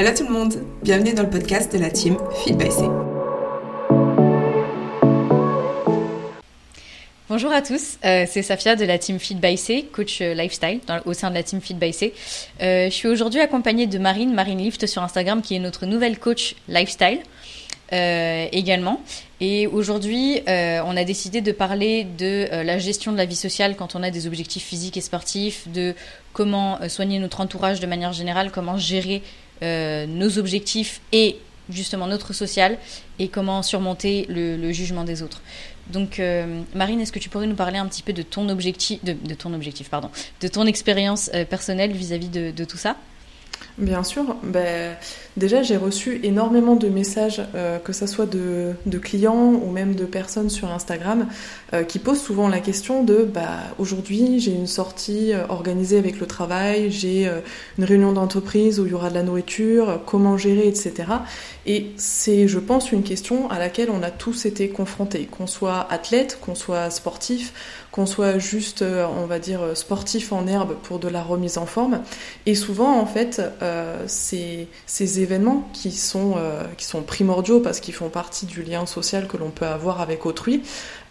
Hello tout le monde, bienvenue dans le podcast de la team Feed by C. Bonjour à tous, euh, c'est Safia de la team Feed by C, coach euh, lifestyle au sein de la team Feed by C. Euh, je suis aujourd'hui accompagnée de Marine, Marine Lift sur Instagram, qui est notre nouvelle coach lifestyle également. Et aujourd'hui, on a décidé de parler de la gestion de la vie sociale quand on a des objectifs physiques et sportifs, de comment soigner notre entourage de manière générale, comment gérer euh, nos objectifs et justement notre social et comment surmonter le, jugement des autres. Donc, euh, Marine, est-ce que tu pourrais nous parler un petit peu de ton objectif, de, ton objectif, pardon, de ton expérience euh, personnelle vis-à-vis de, tout ça? Bien sûr. Ben, déjà, j'ai reçu énormément de messages, euh, que ce soit de, clients ou même de personnes sur Instagram, euh, qui posent souvent la question de bah, aujourd'hui, j'ai une sortie euh, organisée avec le travail, j'ai une réunion d'entreprise où il y aura de la nourriture, comment gérer, etc. Et c'est, je pense, une question à laquelle on a tous été confrontés, qu'on soit athlète, qu'on soit sportif, qu'on soit juste, on va dire, sportif en herbe pour de la remise en forme. Et souvent, en fait, euh, ces, événements qui sont, euh, qui sont primordiaux parce qu'ils font partie du lien social que l'on peut avoir avec autrui,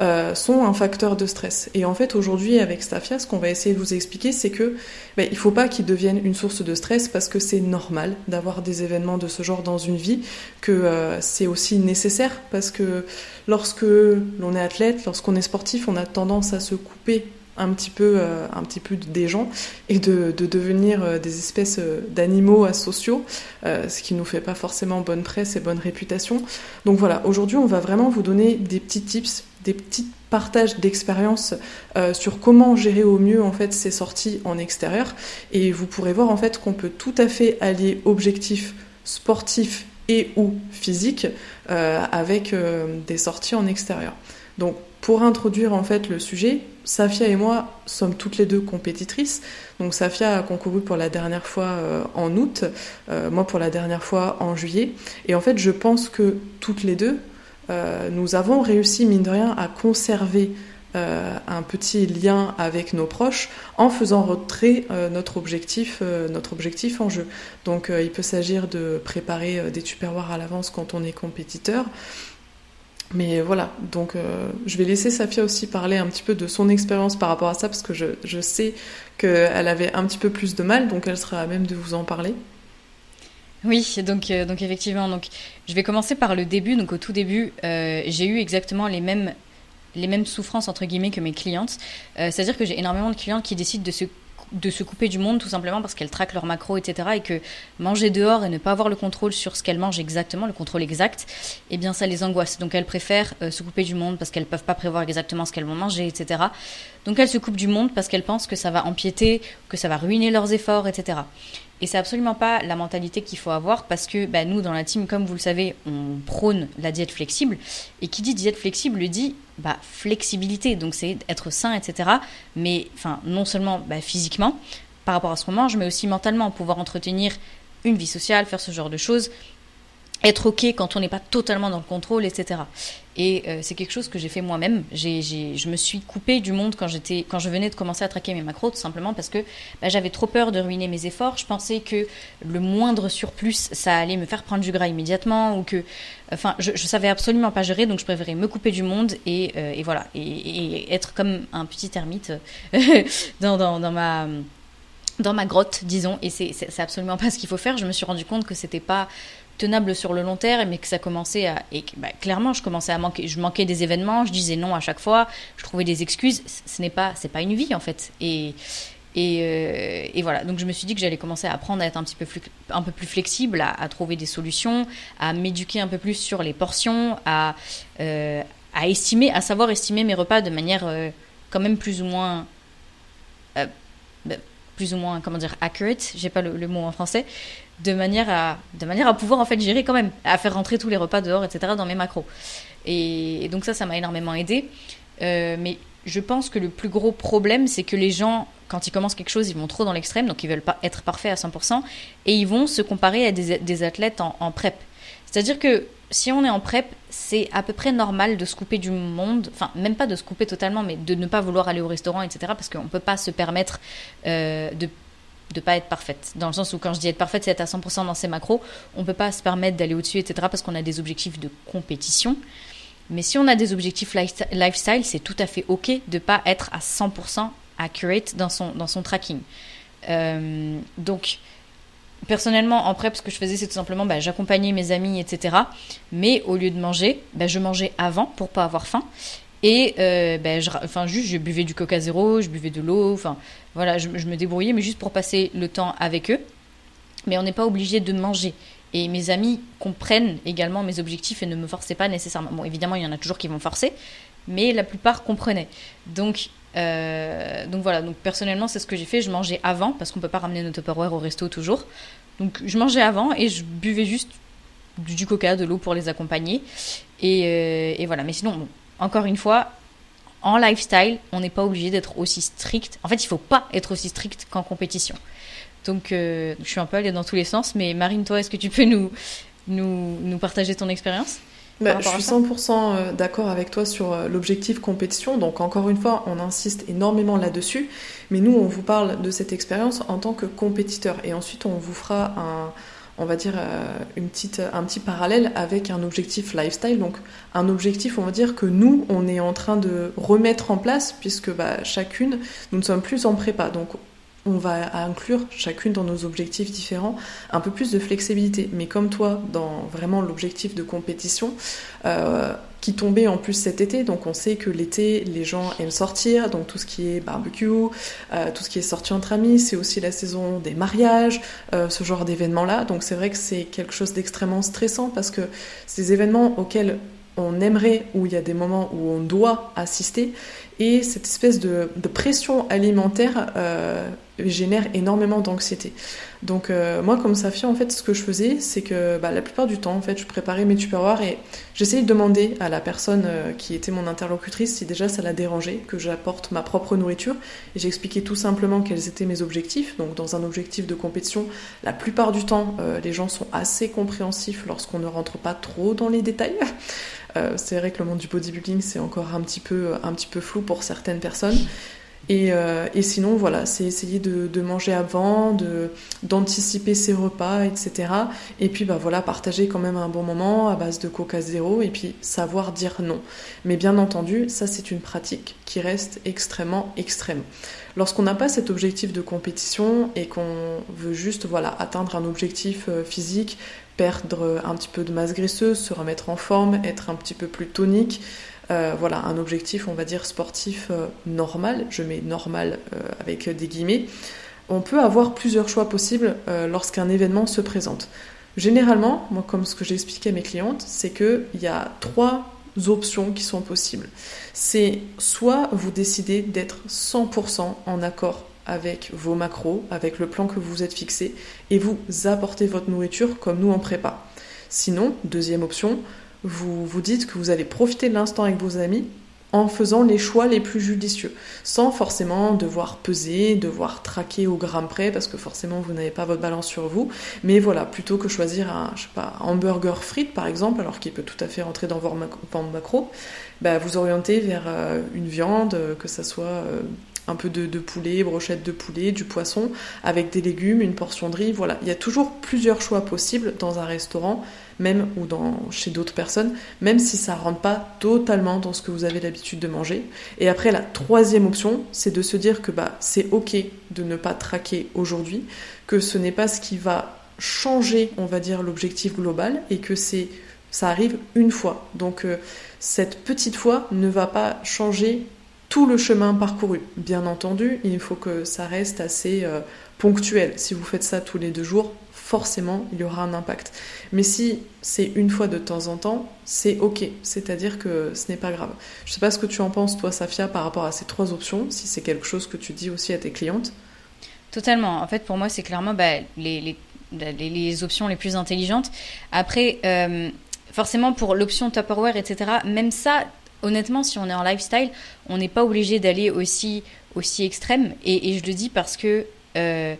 euh, sont un facteur de stress. Et en fait, aujourd'hui, avec Stafia, ce qu'on va essayer de vous expliquer, c'est que ben, il ne faut pas qu'ils deviennent une source de stress parce que c'est normal d'avoir des événements de ce genre dans une vie, que c'est aussi nécessaire parce que lorsque l'on est athlète, lorsqu'on est sportif, on a tendance à se couper un petit peu, euh, un petit peu des gens et de, devenir euh, des espèces euh, d'animaux asociaux, ce qui nous fait pas forcément bonne presse et bonne réputation. Donc voilà, aujourd'hui on va vraiment vous donner des petits tips, des petits partages d'expériences sur comment gérer au mieux en fait ces sorties en extérieur et vous pourrez voir en fait qu'on peut tout à fait allier objectifs sportifs et ou physiques avec des sorties en extérieur. Donc pour introduire en fait le sujet, Safia et moi sommes toutes les deux compétitrices. Donc Safia a concouru pour la dernière fois euh, en août, euh, moi pour la dernière fois en juillet. Et en fait, je pense que toutes les deux, euh, nous avons réussi, mine de rien, à conserver un petit lien avec nos proches en faisant retrait notre objectif, notre objectif en jeu. Donc il peut s'agir de préparer des tupperwares à l'avance quand on est compétiteur. Mais voilà, donc euh, je vais laisser Safia aussi parler un petit peu de son expérience par rapport à ça, parce que je, je sais qu'elle avait un petit peu plus de mal, donc elle sera à même de vous en parler. Oui, donc, euh, donc effectivement, donc, je vais commencer par le début. Donc au tout début, euh, j'ai eu exactement les mêmes, les mêmes souffrances, entre guillemets, que mes clientes. C'est-à-dire que j'ai énormément de clientes qui décident de se de se couper du monde tout simplement parce qu'elles traquent leur macro, etc. Et que manger dehors et ne pas avoir le contrôle sur ce qu'elles mangent exactement, le contrôle exact, eh bien ça les angoisse. Donc elles préfèrent euh, se couper du monde parce qu'elles peuvent pas prévoir exactement ce qu'elles vont manger, etc. Donc elles se coupent du monde parce qu'elles pensent que ça va empiéter, que ça va ruiner leurs efforts, etc. Et c'est absolument pas la mentalité qu'il faut avoir parce que bah, nous, dans la team, comme vous le savez, on prône la diète flexible. Et qui dit diète flexible dit bah, flexibilité. Donc c'est être sain, etc. Mais enfin, non seulement bah, physiquement par rapport à ce qu'on mange, mais aussi mentalement, pouvoir entretenir une vie sociale, faire ce genre de choses être ok quand on n'est pas totalement dans le contrôle, etc. Et euh, c'est quelque chose que j'ai fait moi-même. je me suis coupée du monde quand, j'étais, quand je venais de commencer à traquer mes macros, tout simplement parce que bah, j'avais trop peur de ruiner mes efforts. Je pensais que le moindre surplus, ça allait me faire prendre du gras immédiatement, ou que, enfin, je, je savais absolument pas gérer, donc je préférais me couper du monde et, euh, et voilà, et, être comme un petit ermite dans, dans, dans ma dans ma grotte, disons, et c'est absolument pas ce qu'il faut faire. Je me suis rendu compte que c'était pas tenable sur le long terme, mais que ça commençait à. Et bah, clairement, je commençais à manquer. Je manquais des événements, je disais non à chaque fois, je trouvais des excuses. Ce n'est pas, c'est pas une vie en fait. Et, et, euh, et, voilà, donc je me suis dit que j'allais commencer à apprendre à être un petit peu plus, un peu plus flexible, à, trouver des solutions, à m'éduquer un peu plus sur les portions, à, euh, estimer, à savoir estimer mes repas de manière euh, quand même plus ou moins bah, plus ou moins, comment dire, accurate, j'ai pas le, mot en français, de manière, à, de manière à pouvoir en fait gérer quand même, à faire rentrer tous les repas dehors, etc. dans mes macros. Et, donc ça, ça m'a énormément aidé. Euh, mais je pense que le plus gros problème, c'est que les gens, quand ils commencent quelque chose, ils vont trop dans l'extrême, donc ils veulent pas être parfaits à 100%, et ils vont se comparer à des, athlètes en, en prep. C'est-à-dire que si on est en prep, c'est à peu près normal de se couper du monde, enfin même pas de se couper totalement, mais de ne pas vouloir aller au restaurant, etc. Parce qu'on ne peut pas se permettre euh, de de pas être parfaite. Dans le sens où quand je dis être parfaite, c'est être à 100% dans ses macros. On peut pas se permettre d'aller au-dessus, etc. parce qu'on a des objectifs de compétition. Mais si on a des objectifs lifestyle, c'est tout à fait OK de pas être à 100% accurate dans son, dans son tracking. Euh, donc, personnellement, en prep, ce que je faisais, c'est tout simplement, bah, j'accompagnais mes amis, etc. Mais au lieu de manger, bah, je mangeais avant pour pas avoir faim. Et euh, ben, je, enfin, juste, je buvais du coca zéro, je buvais de l'eau, enfin, voilà, je, me débrouillais, mais juste pour passer le temps avec eux. Mais on n'est pas obligé de manger. Et mes amis comprennent également mes objectifs et ne me forçaient pas nécessairement. Bon, évidemment, il y en a toujours qui vont forcer, mais la plupart comprenaient. Donc, euh, donc voilà, donc personnellement, c'est ce que j'ai fait. Je mangeais avant, parce qu'on peut pas ramener nos Tupperware au resto toujours. Donc, je mangeais avant et je buvais juste du coca, de l'eau pour les accompagner. Et, euh, et voilà, mais sinon, bon, encore une fois, en lifestyle, on n'est pas obligé d'être aussi strict. En fait, il faut pas être aussi strict qu'en compétition. Donc, euh, je suis un peu allée dans tous les sens, mais Marine, toi, est-ce que tu peux nous, nous, nous partager ton expérience bah, je suis 100% euh, d'accord avec toi sur euh, l'objectif compétition. Donc encore une fois, on insiste énormément là-dessus. Mais nous, on vous parle de cette expérience en tant que compétiteur. Et ensuite, on vous fera un, on va dire, euh, une petite, un petit parallèle avec un objectif lifestyle. Donc, un objectif, on va dire, que nous, on est en train de remettre en place, puisque bah, chacune, nous ne sommes plus en prépa. Donc, on va inclure chacune dans nos objectifs différents un peu plus de flexibilité. Mais comme toi, dans vraiment l'objectif de compétition, euh, qui tombait en plus cet été, donc on sait que l'été, les gens aiment sortir, donc tout ce qui est barbecue, euh, tout ce qui est sorti entre amis, c'est aussi la saison des mariages, euh, ce genre d'événements-là. Donc c'est vrai que c'est quelque chose d'extrêmement stressant parce que ces événements auxquels on aimerait, où il y a des moments où on doit assister, et cette espèce de, pression alimentaire euh, génère énormément d'anxiété. Donc euh, moi, comme Safia, en fait, ce que je faisais, c'est que bah, la plupart du temps, en fait, je préparais mes tupperwares et j'essayais de demander à la personne euh, qui était mon interlocutrice si déjà ça la dérangeait que j'apporte ma propre nourriture. Et j'expliquais tout simplement quels étaient mes objectifs. Donc dans un objectif de compétition, la plupart du temps, les gens sont assez compréhensifs lorsqu'on ne rentre pas trop dans les détails. Euh, c'est vrai que le monde du bodybuilding, c'est encore un petit peu, un petit peu flou pour certaines personnes. Et, euh, et sinon, voilà, c'est essayer de, de, manger avant, d'anticiper ses repas, etc. Et puis, bah voilà, partager quand même un bon moment à base de Coca Zéro et puis savoir dire non. Mais bien entendu, ça, c'est une pratique qui reste extrêmement extrême. Lorsqu'on n'a pas cet objectif de compétition et qu'on veut juste, voilà, atteindre un objectif euh, physique, perdre un petit peu de masse graisseuse, se remettre en forme, être un petit peu plus tonique. Euh, voilà, un objectif, on va dire, sportif euh, normal, je mets normal euh, avec des guillemets. On peut avoir plusieurs choix possibles lorsqu'un événement se présente. Généralement, moi, comme ce que j'ai expliqué à mes clientes, c'est qu'il y a trois options qui sont possibles. C'est soit vous décidez d'être 100% en accord avec vos macros, avec le plan que vous vous êtes fixé, et vous apportez votre nourriture comme nous en prépa. Sinon, deuxième option, vous vous dites que vous allez profiter de l'instant avec vos amis en faisant les choix les plus judicieux, sans forcément devoir peser, devoir traquer au gramme près, parce que forcément vous n'avez pas votre balance sur vous. Mais voilà, plutôt que choisir un, je sais pas, hamburger frites par exemple, alors qu'il peut tout à fait rentrer dans vos macros, bah, vous orientez vers euh, une viande, que ça soit euh, un peu de, poulet, brochette de poulet, du poisson, avec des légumes, une portion de riz. Voilà, il y a toujours plusieurs choix possibles dans un restaurant, même ou dans, chez d'autres personnes, même si ça rentre pas totalement dans ce que vous avez l'habitude de manger. Et après, la troisième option, c'est de se dire que bah, c'est ok de ne pas traquer aujourd'hui, que ce n'est pas ce qui va changer, on va dire, l'objectif global, et que c'est ça arrive une fois. Donc euh, cette petite fois ne va pas changer tout le chemin parcouru. Bien entendu, il faut que ça reste assez euh, ponctuel. Si vous faites ça tous les deux jours, forcément, il y aura un impact. Mais si c'est une fois de temps en temps, c'est ok. C'est-à-dire que ce n'est pas grave. Je ne sais pas ce que tu en penses, toi, Safia, par rapport à ces trois options, si c'est quelque chose que tu dis aussi à tes clientes. Totalement. En fait, pour moi, c'est clairement bah, les, les, options les plus intelligentes. Après, euh, forcément, pour l'option Tupperware, etc., même ça, honnêtement, si on est en lifestyle, on n'est pas obligé d'aller aussi, aussi extrême. Et, je le dis parce que euh,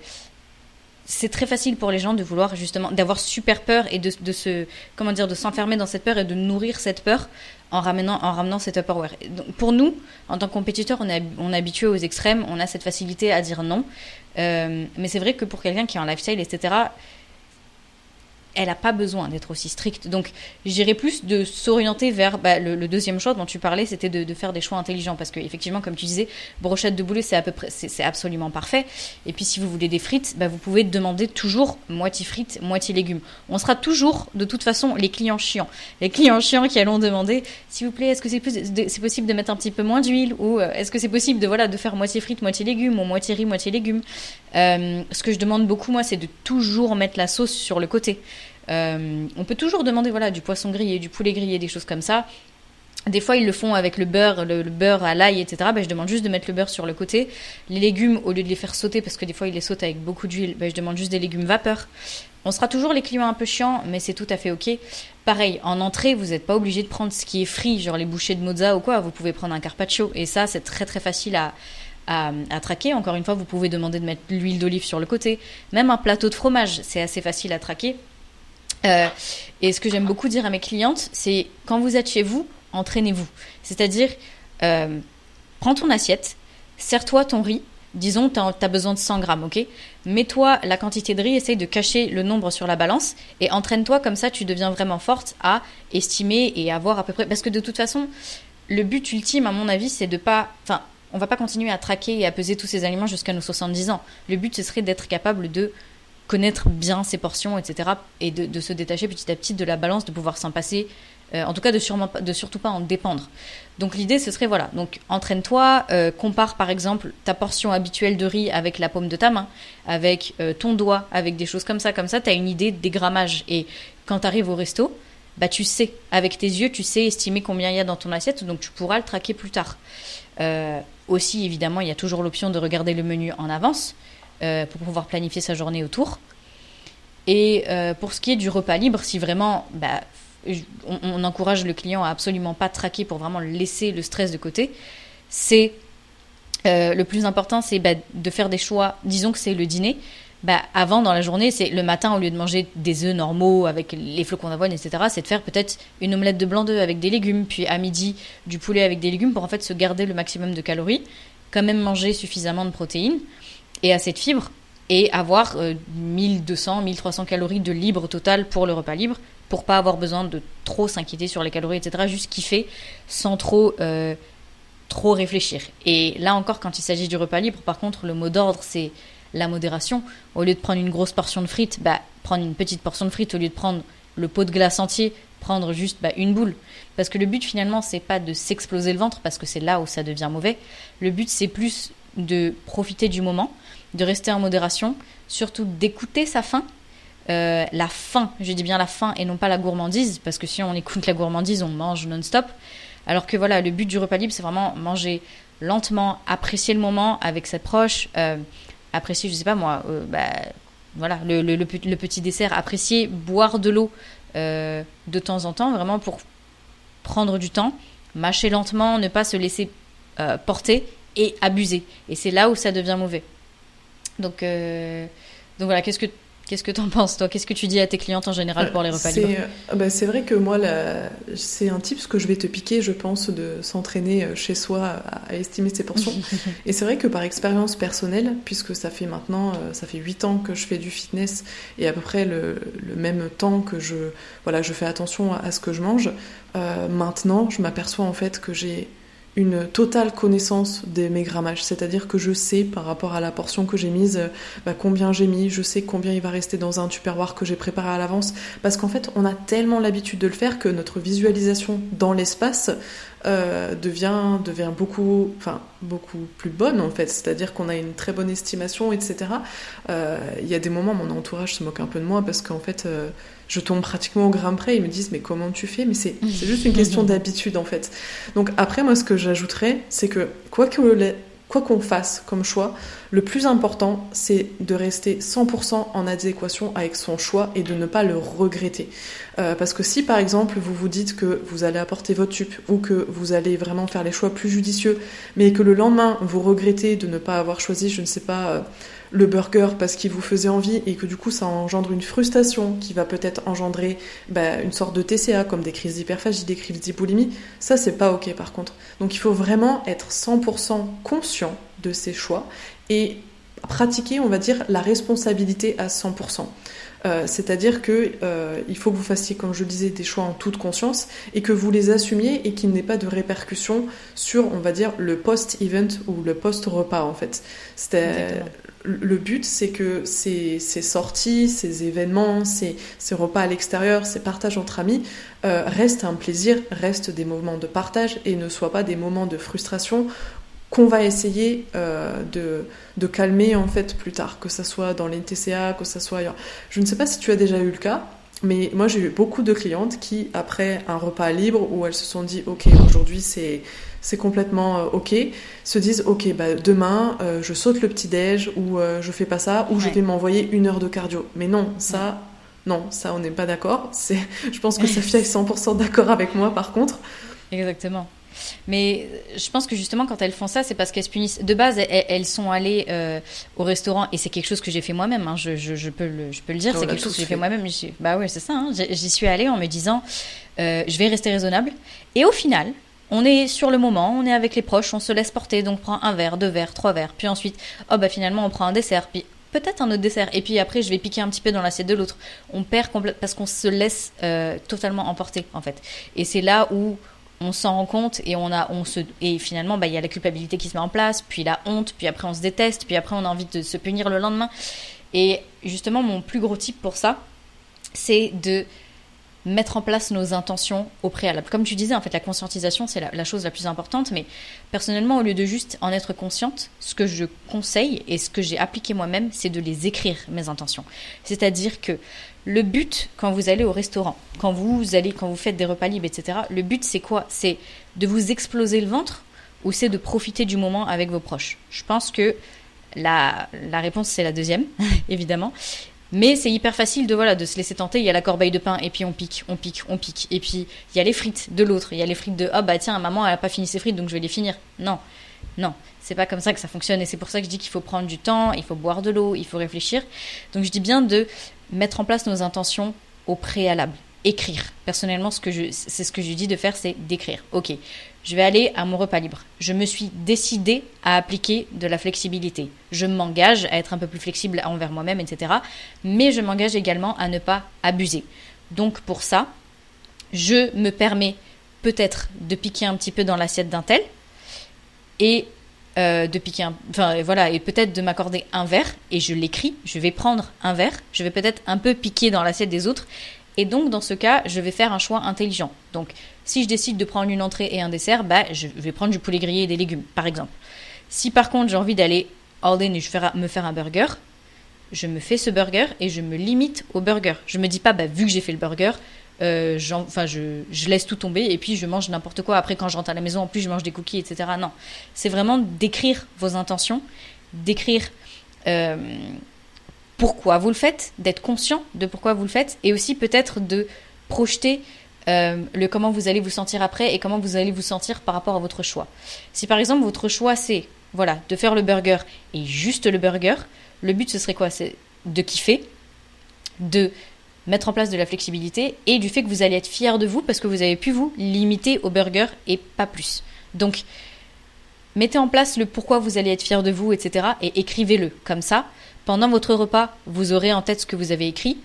c'est très facile pour les gens de vouloir justement d'avoir super peur et de, de se comment dire de s'enfermer dans cette peur et de nourrir cette peur en ramenant en ramenant cette upperware. Donc pour nous, en tant que compétiteurs, on est, on est habitué aux extrêmes, on a cette facilité à dire non. mais c'est vrai que pour quelqu'un qui est en lifestyle, etc., elle n'a pas besoin d'être aussi stricte. Donc, j'irais plus de s'orienter vers bah, le, deuxième choix dont tu parlais, c'était de, faire des choix intelligents. Parce que, effectivement, comme tu disais, brochette de boulet, c'est à peu près, c'est absolument parfait. Et puis, si vous voulez des frites, bah, vous pouvez demander toujours moitié frites, moitié légumes. On sera toujours, de toute façon, les clients chiants. Les clients chiants qui allons demander, s'il vous plaît, est-ce que c'est possible de mettre un petit peu moins d'huile ou euh, est-ce que c'est possible de voilà de faire moitié frites, moitié légumes ou moitié riz, moitié légumes? Euh, ce que je demande beaucoup, moi, c'est de toujours mettre la sauce sur le côté. Euh, on peut toujours demander voilà, du poisson grillé, du poulet grillé, des choses comme ça. Des fois, ils le font avec le beurre, le, beurre à l'ail, etc. Ben, je demande juste de mettre le beurre sur le côté. Les légumes, au lieu de les faire sauter, parce que des fois, ils les sautent avec beaucoup d'huile, ben, je demande juste des légumes vapeur. On sera toujours les clients un peu chiants, mais c'est tout à fait ok. Pareil, en entrée, vous n'êtes pas obligé de prendre ce qui est frit, genre les bouchées de mozza ou quoi. Vous pouvez prendre un carpaccio. Et ça, c'est très très facile à, à, à, traquer. Encore une fois, vous pouvez demander de mettre l'huile d'olive sur le côté. Même un plateau de fromage, c'est assez facile à traquer. Euh, et ce que j'aime beaucoup dire à mes clientes, c'est quand vous êtes chez vous, entraînez-vous. C'est-à-dire, euh, prends ton assiette, serre-toi ton riz. Disons, tu as, besoin de 100 grammes, ok? Mets-toi la quantité de riz, essaye de cacher le nombre sur la balance et entraîne-toi comme ça, tu deviens vraiment forte à estimer et avoir à peu près. Parce que de toute façon, le but ultime, à mon avis, c'est de pas. Enfin, on va pas continuer à traquer et à peser tous ces aliments jusqu'à nos 70 ans. Le but, ce serait d'être capable de connaître bien ses portions, etc. Et de, se détacher petit à petit de la balance, de pouvoir s'en passer. Euh, en tout cas, de, sûrement, de surtout pas en dépendre. Donc l'idée, ce serait, voilà, donc entraîne-toi, euh, compare par exemple ta portion habituelle de riz avec la paume de ta main, avec euh, ton doigt, avec des choses comme ça, comme ça, tu as une idée des grammages. Et quand tu arrives au resto, bah tu sais, avec tes yeux, tu sais estimer combien il y a dans ton assiette, donc tu pourras le traquer plus tard. aussi, évidemment, il y a toujours l'option de regarder le menu en avance. Euh, pour pouvoir planifier sa journée autour. Et euh, pour ce qui est du repas libre, si vraiment bah, on, encourage le client à absolument pas traquer pour vraiment laisser le stress de côté, c'est euh, le plus important, c'est bah, de faire des choix. Disons que c'est le dîner. Bah, avant dans la journée, c'est le matin au lieu de manger des œufs normaux avec les flocons d'avoine, etc. C'est de faire peut-être une omelette de blanc d'œuf avec des légumes, puis à midi du poulet avec des légumes pour en fait se garder le maximum de calories, quand même manger suffisamment de protéines et assez de fibres et avoir 1200, euh, 1300 calories de libre total pour le repas libre pour pas avoir besoin de trop s'inquiéter sur les calories, etc. Juste kiffer sans trop, euh, trop réfléchir. Et là encore, quand il s'agit du repas libre, par contre, le mot d'ordre, c'est la modération. Au lieu de prendre une grosse portion de frites, bah, prendre une petite portion de frites. Au lieu de prendre le pot de glace entier, prendre juste bah, une boule. Parce que le but finalement, c'est pas de s'exploser le ventre, parce que c'est là où ça devient mauvais. Le but, c'est plus de profiter du moment, de rester en modération, surtout d'écouter sa faim. Euh, la faim, je dis bien la faim et non pas la gourmandise, parce que si on écoute la gourmandise, on mange non-stop. Alors que voilà, le but du repas libre, c'est vraiment manger lentement, apprécier le moment avec ses proches, euh, apprécier, je sais pas moi, euh, bah, voilà, le, le, petit dessert, apprécier boire de l'eau de temps en temps, vraiment pour prendre du temps, mâcher lentement, ne pas se laisser porter et abuser. Et c'est là où ça devient mauvais. Donc, euh, donc voilà, qu'est-ce que Qu'est-ce que tu en penses, toi? Qu'est-ce que tu dis à tes clientes en général pour les repas libres? Euh, bah, C'est vrai que moi, c'est un type ce que je vais te piquer, je pense, de s'entraîner euh, chez soi à, estimer ses portions. et c'est vrai que par expérience personnelle, puisque ça fait maintenant, ça fait 8 ans que je fais du fitness et à peu près le, même temps que je, voilà, je fais attention à, ce que je mange, maintenant, je m'aperçois en fait que j'ai une totale connaissance de mes grammages, c'est-à-dire que je sais par rapport à la portion que j'ai mise, euh, bah, combien j'ai mis, je sais combien il va rester dans un tupperware que j'ai préparé à l'avance, parce qu'en fait on a tellement l'habitude de le faire que notre visualisation dans l'espace euh, devient, devient beaucoup, beaucoup plus bonne en fait, c'est-à-dire qu'on a une très bonne estimation, etc. Euh, il y a des moments, mon entourage se moque un peu de moi parce qu'en fait, je tombe pratiquement au gramme près. Ils me disent, mais comment tu fais? Mais c'est juste une question d'habitude en fait. Donc après, moi, ce que j'ajouterais, c'est que quoi que quoi qu'on fasse comme choix, le plus important, c'est de rester 100% en adéquation avec son choix et de ne pas le regretter. Euh, parce que si par exemple vous vous dites que vous allez apporter votre tup ou que vous allez vraiment faire les choix plus judicieux, mais que le lendemain vous regrettez de ne pas avoir choisi, je ne sais pas, euh, le burger parce qu'il vous faisait envie et que du coup ça engendre une frustration qui va peut-être engendrer bah, une sorte de TCA comme des crises d'hyperphagie, des crises d'hypolimie, ça c'est pas ok par contre. Donc il faut vraiment être 100% conscient de ses choix et pratiquer, on va dire, la responsabilité à 100%. Euh, c'est-à-dire que euh, il faut que vous fassiez, comme je le disais, des choix en toute conscience et que vous les assumiez et qu'il n'ait pas de répercussions sur, on va dire, le post-event ou le post-repas en fait. Le but, c'est que ces, sorties, ces événements, ces, repas à l'extérieur, ces partages entre amis euh, restent un plaisir, restent des moments de partage et ne soient pas des moments de frustration qu'on va essayer euh, de, de, calmer en fait plus tard, que ça soit dans les TCA, que ça soit ailleurs. Je ne sais pas si tu as déjà eu le cas, mais moi j'ai eu beaucoup de clientes qui, après un repas libre où elles se sont dit ok aujourd'hui c'est c'est complètement euh, ok, se disent ok bah demain euh, je saute le petit déj ou je fais pas ça ou je vais m'envoyer une heure de cardio. Mais non ça non ça on n'est pas d'accord. C'est je pense que Sophia est 100% d'accord avec moi par contre. Exactement. Mais je pense que justement, quand elles font ça, c'est parce qu'elles se punissent. De base, elles, sont allées euh, au restaurant et c'est quelque chose que j'ai fait moi-même. Hein. Je, je, peux le, je peux le dire, c'est quelque chose que j'ai fait, moi-même. Bah ouais, c'est ça. Hein. J'y suis allée en me disant, euh, je vais rester raisonnable. Et au final, on est sur le moment, on est avec les proches, on se laisse porter, donc on prend un verre, deux verres, trois verres, puis ensuite, oh bah finalement on prend un dessert, puis peut-être un autre dessert, et puis après je vais piquer un petit peu dans l'assiette de l'autre. On perd complètement parce qu'on se laisse euh, totalement emporter en fait. Et c'est là où on s'en rend compte et on a on se et finalement bah il y a la culpabilité qui se met en place puis la honte puis après on se déteste puis après on a envie de se punir le lendemain et justement mon plus gros type pour ça c'est de mettre en place nos intentions au préalable. Comme tu disais, en fait, la conscientisation, c'est la, chose la plus importante, mais personnellement, au lieu de juste en être consciente, ce que je conseille et ce que j'ai appliqué moi-même, c'est de les écrire, mes intentions. C'est-à-dire que le but, quand vous allez au restaurant, quand vous allez, quand vous faites des repas libres, etc., le but, c'est quoi? C'est de vous exploser le ventre ou c'est de profiter du moment avec vos proches? Je pense que la, la réponse, c'est la deuxième, évidemment. Mais c'est hyper facile de voilà de se laisser tenter. Il y a la corbeille de pain et puis on pique, on pique, on pique. Et puis il y a les frites de l'autre. Il y a les frites de ah bah tiens maman elle a pas fini ses frites donc je vais les finir. Non, non, c'est pas comme ça que ça fonctionne et c'est pour ça que je dis qu'il faut prendre du temps, il faut boire de l'eau, il faut réfléchir. Donc je dis bien de mettre en place nos intentions au préalable écrire. Personnellement, ce que je, c'est ce que je dis de faire, c'est d'écrire. Ok, je vais aller à mon repas libre. Je me suis décidé à appliquer de la flexibilité. Je m'engage à être un peu plus flexible envers moi-même, etc. Mais je m'engage également à ne pas abuser. Donc pour ça, je me permets peut-être de piquer un petit peu dans l'assiette d'un tel et euh, de piquer un, enfin voilà et peut-être de m'accorder un verre et je l'écris je vais prendre un verre je vais peut-être un peu piquer dans l'assiette des autres et donc, dans ce cas, je vais faire un choix intelligent. Donc, si je décide de prendre une entrée et un dessert, bah, je vais prendre du poulet grillé et des légumes, par exemple. Si par contre j'ai envie d'aller all in et je me faire un burger, je me fais ce burger et je me limite au burger. Je me dis pas, bah, vu que j'ai fait le burger, euh, je, laisse tout tomber et puis je mange n'importe quoi. Après, quand je rentre à la maison, en plus, je mange des cookies, etc. Non. C'est vraiment d'écrire vos intentions, d'écrire euh, pourquoi vous le faites, d'être conscient de pourquoi vous le faites, et aussi peut-être de projeter euh, le comment vous allez vous sentir après et comment vous allez vous sentir par rapport à votre choix. Si par exemple votre choix c'est voilà de faire le burger et juste le burger, le but ce serait quoi? C'est de kiffer, de mettre en place de la flexibilité et du fait que vous allez être fier de vous parce que vous avez pu vous limiter au burger et pas plus. Donc mettez en place le pourquoi vous allez être fier de vous, etc. et écrivez-le comme ça pendant votre repas, vous aurez en tête ce que vous avez écrit.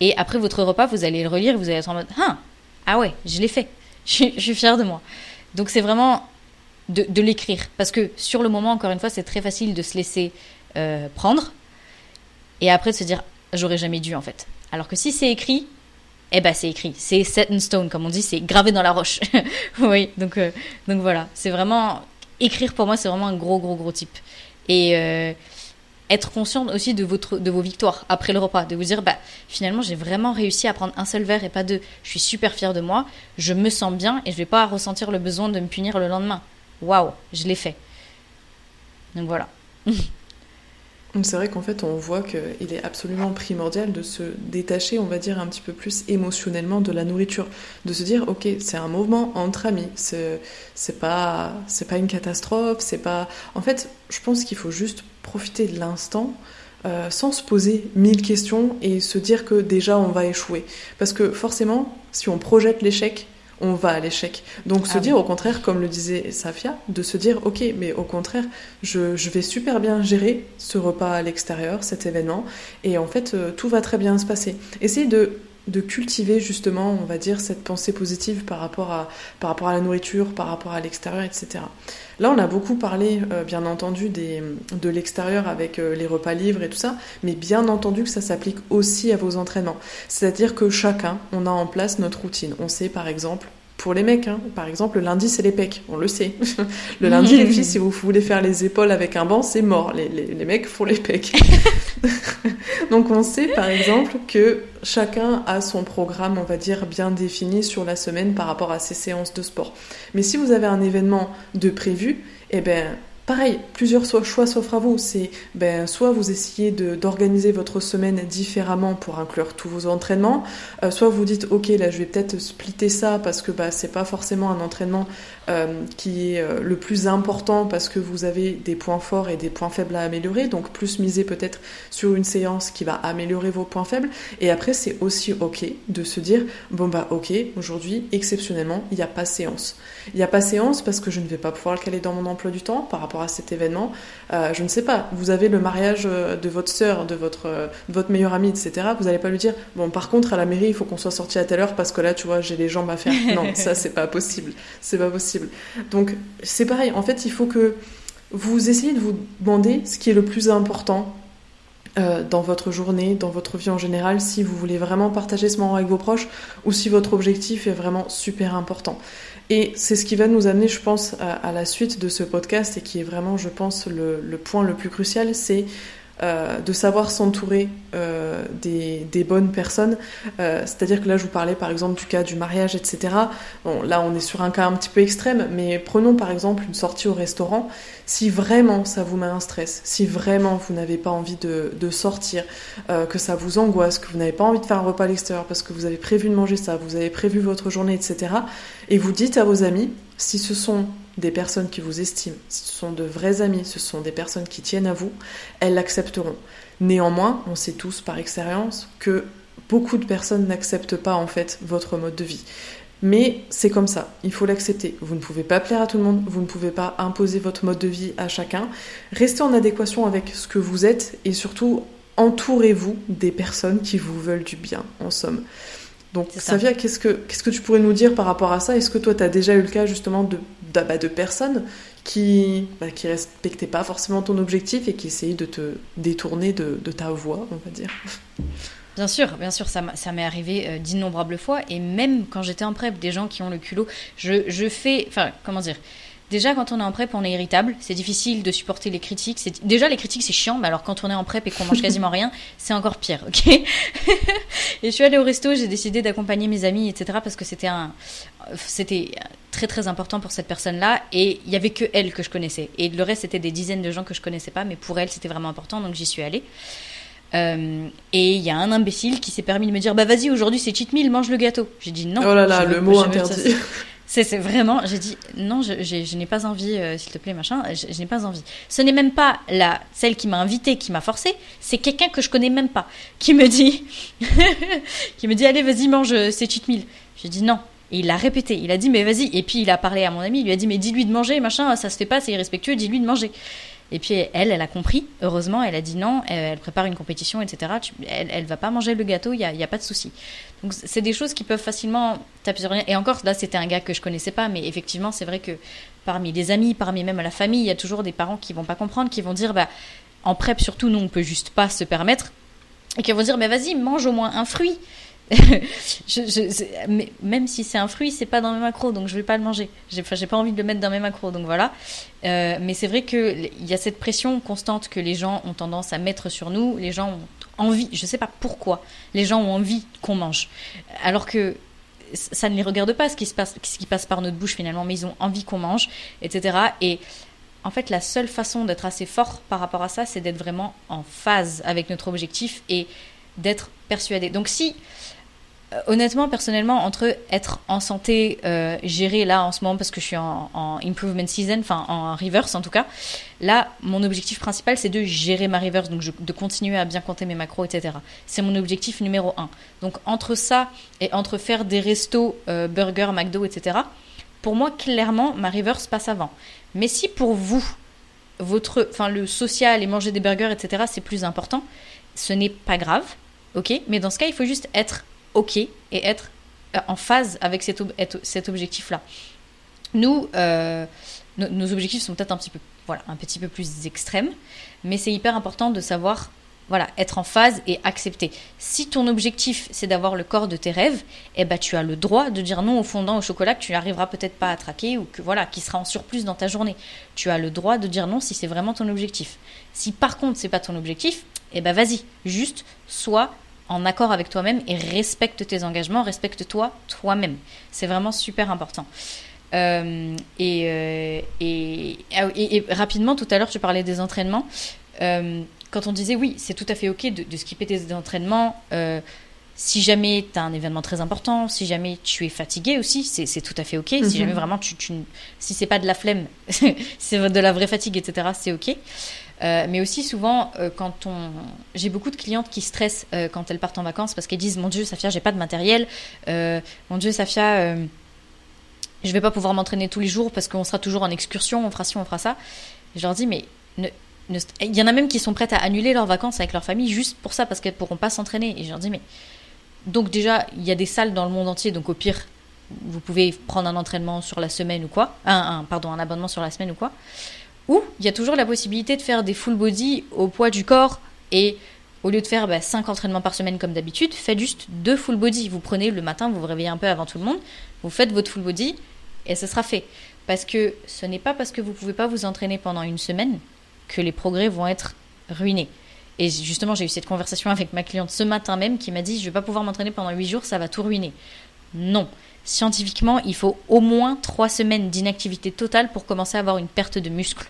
Et après votre repas, vous allez le relire et vous allez être en mode Ah, ah ouais, je l'ai fait. Je, suis fière de moi. Donc c'est vraiment de, l'écrire. Parce que sur le moment, encore une fois, c'est très facile de se laisser euh, prendre. Et après de se dire J'aurais jamais dû en fait. Alors que si c'est écrit, eh ben c'est écrit. C'est set in stone, comme on dit, c'est gravé dans la roche. oui, donc, euh, donc voilà. C'est vraiment. Écrire pour moi, c'est vraiment un gros, gros, gros type. Et. Euh, être conscient aussi de, votre, de vos victoires après le repas, de vous dire bah finalement j'ai vraiment réussi à prendre un seul verre et pas deux. Je suis super fière de moi, je me sens bien et je vais pas ressentir le besoin de me punir le lendemain. Waouh, je l'ai fait. Donc voilà. C'est vrai qu'en fait, on voit qu'il est absolument primordial de se détacher, on va dire, un petit peu plus émotionnellement de la nourriture. De se dire, ok, c'est un mouvement entre amis, c'est pas, pas une catastrophe, c'est pas. En fait, je pense qu'il faut juste profiter de l'instant. Euh, sans se poser mille questions et se dire que déjà on va échouer. Parce que forcément, si on projette l'échec, on va à l'échec. Donc se Ah dire au contraire, comme le disait Safia, de se dire ok, mais au contraire, je, je vais super bien gérer ce repas à l'extérieur, cet événement, et en fait euh, tout va très bien se passer. Essayez de de cultiver justement, on va dire, cette pensée positive par rapport à, par rapport à la nourriture, par rapport à l'extérieur, etc. Là, on a beaucoup parlé, euh, bien entendu, des, de l'extérieur avec euh, les repas livres et tout ça, mais bien entendu que ça s'applique aussi à vos entraînements. C'est-à-dire que chacun, on a en place notre routine. On sait, par exemple, pour les mecs, hein, par exemple, le lundi, c'est les pecs, on le sait. le lundi, les filles, si vous voulez faire les épaules avec un banc, c'est mort. Les, les, les mecs font les pecs. Donc on sait, par exemple, que chacun a son programme, on va dire, bien défini sur la semaine par rapport à ses séances de sport. Mais si vous avez un événement de prévu, eh ben, Pareil, plusieurs choix s'offrent à vous. C'est ben, soit vous essayez d'organiser votre semaine différemment pour inclure tous vos entraînements, euh, soit vous dites ok là je vais peut-être splitter ça parce que bah, c'est pas forcément un entraînement euh, qui est euh, le plus important parce que vous avez des points forts et des points faibles à améliorer, donc plus miser peut-être sur une séance qui va améliorer vos points faibles. Et après c'est aussi ok de se dire bon bah ok aujourd'hui exceptionnellement il n'y a pas séance. Il n'y a pas séance parce que je ne vais pas pouvoir le caler dans mon emploi du temps par rapport à cet événement. Euh, je ne sais pas, vous avez le mariage de votre sœur, de votre, de votre meilleure amie, etc. Vous n'allez pas lui dire, bon, par contre, à la mairie, il faut qu'on soit sorti à telle heure parce que là, tu vois, j'ai les jambes à faire. Non, ça, c'est pas possible. C'est pas possible. Donc, c'est pareil. En fait, il faut que vous essayez de vous demander ce qui est le plus important euh, dans votre journée, dans votre vie en général, si vous voulez vraiment partager ce moment avec vos proches ou si votre objectif est vraiment super important. Et c'est ce qui va nous amener, je pense, à, la suite de ce podcast et qui est vraiment, je pense, le point le plus crucial, c'est euh, de savoir s'entourer euh, des, bonnes personnes. Euh, C'est-à-dire que là, je vous parlais par exemple du cas du mariage, etc. Bon, là, on est sur un cas un petit peu extrême, mais prenons par exemple une sortie au restaurant. Si vraiment ça vous met un stress, si vraiment vous n'avez pas envie de, sortir, que ça vous angoisse, que vous n'avez pas envie de faire un repas à l'extérieur parce que vous avez prévu de manger ça, vous avez prévu votre journée, etc. Et vous dites à vos amis, si ce sont des personnes qui vous estiment, ce sont de vrais amis, ce sont des personnes qui tiennent à vous, elles l'accepteront. Néanmoins, on sait tous par expérience que beaucoup de personnes n'acceptent pas en fait votre mode de vie. Mais c'est comme ça, il faut l'accepter. Vous ne pouvez pas plaire à tout le monde, vous ne pouvez pas imposer votre mode de vie à chacun. Restez en adéquation avec ce que vous êtes et surtout entourez-vous des personnes qui vous veulent du bien, en somme. Donc, Savia, qu'est-ce que, qu'est-ce que tu pourrais nous dire par rapport à ça? Est-ce que toi, tu as déjà eu le cas justement de, de, bah, de personnes qui bah, qui respectaient pas forcément ton objectif et qui essayaient de te détourner de, ta voie, on va dire Bien sûr, bien sûr, ça, ça m'est arrivé euh, d'innombrables fois. Et même quand j'étais en prep, des gens qui ont le culot, je, je fais. Enfin, comment dire Déjà, quand on est en prep, on est irritable. C'est difficile de supporter les critiques. C'est... Déjà, les critiques, c'est chiant. Mais alors, quand on est en prep et qu'on mange quasiment rien, c'est encore pire, ok? Et je suis allée au resto, j'ai décidé d'accompagner mes amis, etc. Parce que c'était un... C'était très, très important pour cette personne-là. Et il y avait que elle que je connaissais. Et le reste, c'était des dizaines de gens que je connaissais pas. Mais pour elle, c'était vraiment important. Donc, j'y suis allée. Euh, et il y a un imbécile qui s'est permis de me dire Bah, vas-y, aujourd'hui, c'est cheat meal, mange le gâteau. J'ai dit non. Oh là là, le mot interdit. C'est, vraiment, j'ai dit non, je, n'ai pas envie, euh, s'il te plaît, machin, je, n'ai pas envie. Ce n'est même pas la, celle qui m'a invitée, qui m'a forcé, c'est quelqu'un que je connais même pas, qui me dit, qui me dit, allez, vas-y, mange, c'est cheat meal. J'ai dit non. Et il l'a répété, il a dit, mais vas-y. Et puis il a parlé à mon ami, il lui a dit, mais dis-lui de manger, machin, ça se fait pas, c'est irrespectueux, dis-lui de manger. Et puis elle, elle a compris, heureusement, elle a dit non, elle prépare une compétition, etc. Elle, elle va pas manger le gâteau, il n'y a, y a, pas de souci. Donc c'est des choses qui peuvent facilement taper sur rien. Et encore, là, c'était un gars que je connaissais pas, mais effectivement, c'est vrai que parmi les amis, parmi même la famille, il y a toujours des parents qui vont pas comprendre, qui vont dire, bah, en prep surtout, nous, on peut juste pas se permettre. Et qui vont dire, mais vas-y, mange au moins un fruit. mais même si c'est un fruit, c'est pas dans mes macros, donc je vais pas le manger. J'ai, pas envie de le mettre dans mes macros, donc voilà. Euh, mais c'est vrai que il y a cette pression constante que les gens ont tendance à mettre sur nous. Les gens ont envie, je sais pas pourquoi, les gens ont envie qu'on mange, alors que ça ne les regarde pas ce qui se passe, ce qui passe par notre bouche finalement, mais ils ont envie qu'on mange, etc. Et en fait, la seule façon d'être assez fort par rapport à ça, c'est d'être vraiment en phase avec notre objectif et d'être persuadé. Donc si honnêtement, personnellement, entre être en santé, euh, gérer là en ce moment parce que je suis en, en improvement season, enfin en reverse en tout cas, là, mon objectif principal c'est de gérer ma reverse, donc de continuer à bien compter mes macros, etc. C'est mon objectif numéro un. Donc entre ça et entre faire des restos, euh, burgers, McDo, etc., pour moi, clairement, ma reverse passe avant. Mais si pour vous, votre, enfin le social et manger des burgers, etc., c'est plus important, ce n'est pas grave, ok? Mais dans ce cas, il faut juste être ok et être euh, en phase avec cet, objectif-là. Nous, euh, no- nos objectifs sont peut-être un petit peu, voilà, un petit peu plus extrêmes, mais c'est hyper important de savoir, voilà, être en phase et accepter. Si ton objectif c'est d'avoir le corps de tes rêves, eh ben tu as le droit de dire non au fondant au chocolat que tu n'arriveras peut-être pas à traquer ou que voilà, qui sera en surplus dans ta journée. Tu as le droit de dire non si c'est vraiment ton objectif. Si par contre c'est pas ton objectif, eh ben vas-y, juste sois en accord avec toi-même et respecte tes engagements, respecte-toi toi-même. C'est vraiment super important. Euh, et, euh, et, ah, et- et rapidement, tout à l'heure, tu parlais des entraînements. Euh, quand on disait oui, c'est tout à fait ok de, de skipper tes entraînements. si jamais tu as un événement très important, si jamais tu es fatigué aussi, c'est tout à fait ok. Mhm. Si jamais vraiment tu, tu si c'est pas de la flemme, c'est de la vraie fatigue, etc. C'est ok. Euh, mais aussi souvent euh, quand on, j'ai beaucoup de clientes qui stressent euh, quand elles partent en vacances parce qu'elles disent mon Dieu Safia j'ai pas de matériel, mon Dieu Safia je vais pas pouvoir m'entraîner tous les jours parce qu'on sera toujours en excursion, on fera ci, on fera ça. Je leur dis mais il y en a même qui sont prêtes à annuler leurs vacances avec leur famille juste pour ça parce qu'elles pourront pas s'entraîner. Et je leur dis mais donc déjà il y a des salles dans le monde entier donc au pire vous pouvez prendre un entraînement sur la semaine ou quoi, un- pardon un abonnement sur la semaine ou quoi. Ou il y a toujours la possibilité de faire des full body au poids du corps et au lieu de faire 5 entraînements par semaine comme d'habitude, faites juste deux full body. Vous prenez le matin, vous vous réveillez un peu avant tout le monde, vous faites votre full body et ce sera fait. Parce que ce n'est pas parce que vous ne pouvez pas vous entraîner pendant une semaine que les progrès vont être ruinés. Et justement, j'ai eu cette conversation avec ma cliente ce matin même qui m'a dit Je ne vais pas pouvoir m'entraîner pendant 8 jours, ça va tout ruiner. Non. Scientifiquement, il faut au moins 3 semaines d'inactivité totale pour commencer à avoir une perte de muscle.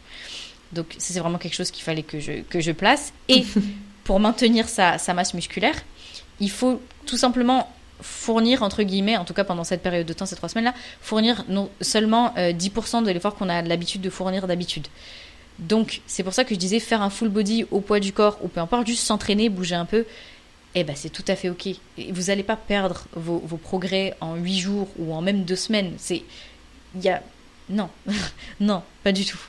Donc, c'est vraiment quelque chose qu'il fallait que je, que je place. Et pour maintenir sa, sa masse musculaire, il faut tout simplement fournir, entre guillemets, en tout cas pendant cette période de temps, ces trois semaines-là, fournir non seulement euh, 10% de l'effort qu'on a l'habitude de fournir d'habitude. Donc, c'est pour ça que je disais faire un full body au poids du corps, ou peu importe, juste s'entraîner, bouger un peu, eh ben, c'est tout à fait OK. Vous n'allez pas perdre vos, progrès en 8 jours ou en même 2 semaines. C'est. Il y a. Non. non, pas du tout.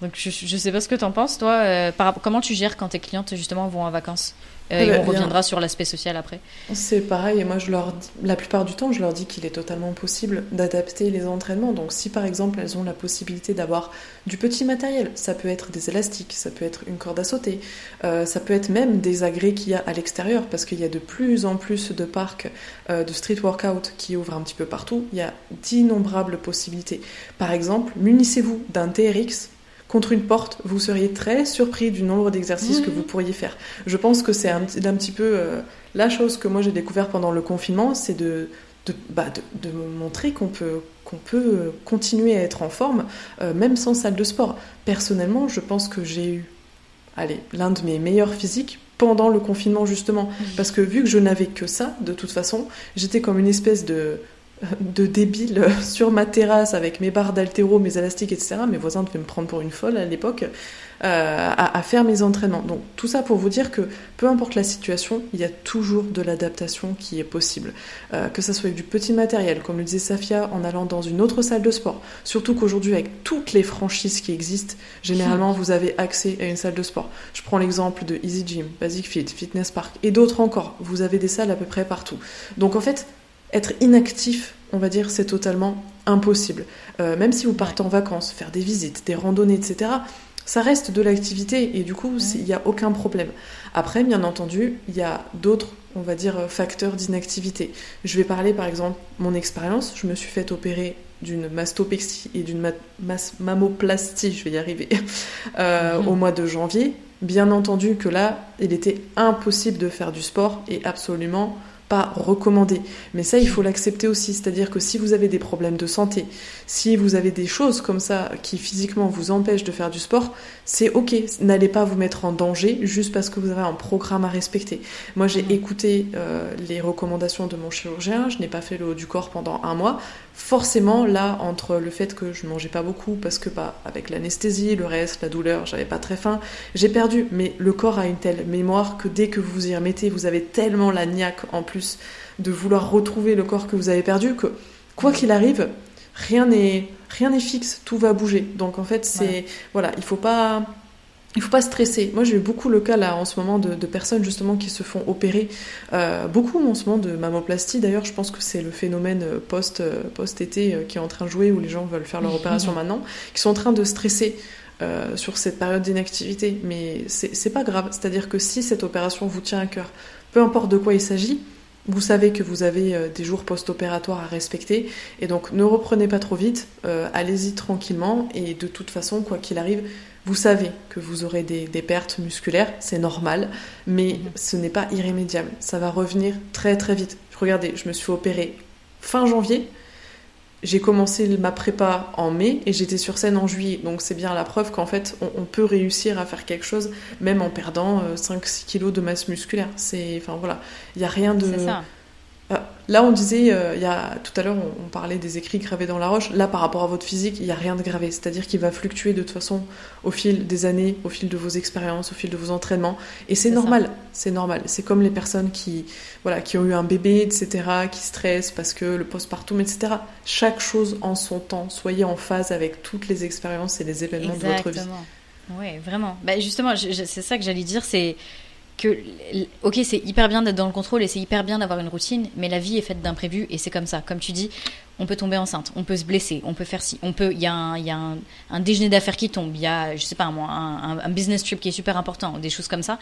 Donc, je, je sais pas ce que tu en penses, toi. euh, comment tu gères quand tes clientes, justement, vont en vacances? Euh, Et on reviendra sur l'aspect social après. C'est pareil, et moi je leur la plupart du temps, je leur dis qu'il est totalement possible d'adapter les entraînements. Donc si par exemple elles ont la possibilité d'avoir du petit matériel, ça peut être des élastiques, ça peut être une corde à sauter, euh, ça peut être même des agrès qu'il y a à l'extérieur, parce qu'il y a de plus en plus de parcs euh, de street workout qui ouvrent un petit peu partout. Il y a d'innombrables possibilités. Par exemple, munissez-vous d'un TRX contre une porte, vous seriez très surpris du nombre d'exercices que vous pourriez faire. Je pense que c'est un, petit- un petit peu euh, la chose que moi j'ai découvert pendant le confinement, c'est de, de, bah, de, de me montrer qu'on peut, qu'on peut continuer à être en forme, euh, même sans salle de sport. Personnellement, je pense que j'ai eu allez, l'un de mes meilleurs physiques pendant le confinement justement, parce que vu que je n'avais que ça, de toute façon, j'étais comme une espèce de de débile sur ma terrasse avec mes barres d'altéro, mes élastiques, etc. Mes voisins devaient me prendre pour une folle à l'époque euh, à, faire mes entraînements. Donc tout ça pour vous dire que peu importe la situation, il y a toujours de l'adaptation qui est possible. Euh, que ça soit avec du petit matériel, comme le disait Safia, en allant dans une autre salle de sport. Surtout qu'aujourd'hui, avec toutes les franchises qui existent, généralement vous avez accès à une salle de sport. Je prends l'exemple de Easy Gym, Basic Fit, Fitness Park et d'autres encore. Vous avez des salles à peu près partout. Donc en fait, être inactif, on va dire, c'est totalement impossible. Euh, même si vous partez en vacances, faire des visites, des randonnées, etc., ça reste de l'activité et du coup, il n'y a aucun problème. Après, bien entendu, il y a d'autres, on va dire, facteurs d'inactivité. Je vais parler par exemple mon expérience. Je me suis fait opérer d'une mastopexie et d'une ma- mammoplastie, je vais y arriver, euh, Mhm. au mois de janvier. Bien entendu que là, il était impossible de faire du sport et absolument pas recommandé. Mais ça, il faut l'accepter aussi. C'est-à-dire que si vous avez des problèmes de santé, si vous avez des choses comme ça qui physiquement vous empêchent de faire du sport, c'est ok. N'allez pas vous mettre en danger juste parce que vous avez un programme à respecter. Moi, j'ai écouté euh, les recommandations de mon chirurgien. Je n'ai pas fait le haut du corps pendant un mois. Forcément, là, entre le fait que je ne mangeais pas beaucoup parce que, bah, avec l'anesthésie, le reste, la douleur, j'avais pas très faim, j'ai perdu. Mais le corps a une telle mémoire que dès que vous y remettez, vous avez tellement la niaque en plus de vouloir retrouver le corps que vous avez perdu que quoi qu'il arrive, rien n'est rien n'est fixe, tout va bouger. Donc en fait, c'est voilà, il faut pas il faut pas stresser. Moi, j'ai eu beaucoup le cas là en ce moment de, personnes justement qui se font opérer. Euh, beaucoup en ce moment de mammoplastie. D'ailleurs, je pense que c'est le phénomène post post été qui est en train de jouer où les gens veulent faire leur opération maintenant, qui sont en train de stresser. Euh, sur cette période d'inactivité, mais c'est pas grave. C'est-à-dire que si cette opération vous tient à cœur, peu importe de quoi il s'agit, vous savez que vous avez euh, des jours post-opératoires à respecter et donc ne reprenez pas trop vite, euh, allez-y tranquillement et de toute façon, quoi qu'il arrive, vous savez que vous aurez des, pertes musculaires, c'est normal, mais mhm. ce n'est pas irrémédiable. Ça va revenir très très vite. Regardez, je me suis opérée fin janvier, j'ai commencé ma prépa en mai et j'étais sur scène en juillet. Donc c'est bien la preuve qu'en fait, on, peut réussir à faire quelque chose même en perdant 5-6 euh, kilos de masse musculaire. C'est, enfin voilà, il n'y a rien de. Là, on disait, euh, il y a, tout à l'heure, on, parlait des écrits gravés dans la roche. Là, par rapport à votre physique, il n'y a rien de gravé. C'est-à-dire qu'il va fluctuer de toute façon au fil des années, au fil de vos expériences, au fil de vos entraînements. Et c'est normal. C'est normal. C'est comme les personnes qui, voilà, qui ont eu un bébé, etc., qui stressent parce que le postpartum, etc. Chaque chose en son temps. Soyez en phase avec toutes les expériences et les événements de votre vie. Oui, vraiment. Bah, justement, c'est ça que j'allais dire. C'est que, ok, c'est hyper bien d'être dans le contrôle et c'est hyper bien d'avoir une routine, mais la vie est faite d'imprévus et c'est comme ça. Comme tu dis, on peut tomber enceinte, on peut se blesser, on peut faire si, on peut, il y a, un, y a un, déjeuner d'affaires qui tombe, il y a, je sais pas un, un, business trip qui est super important, des choses comme ça.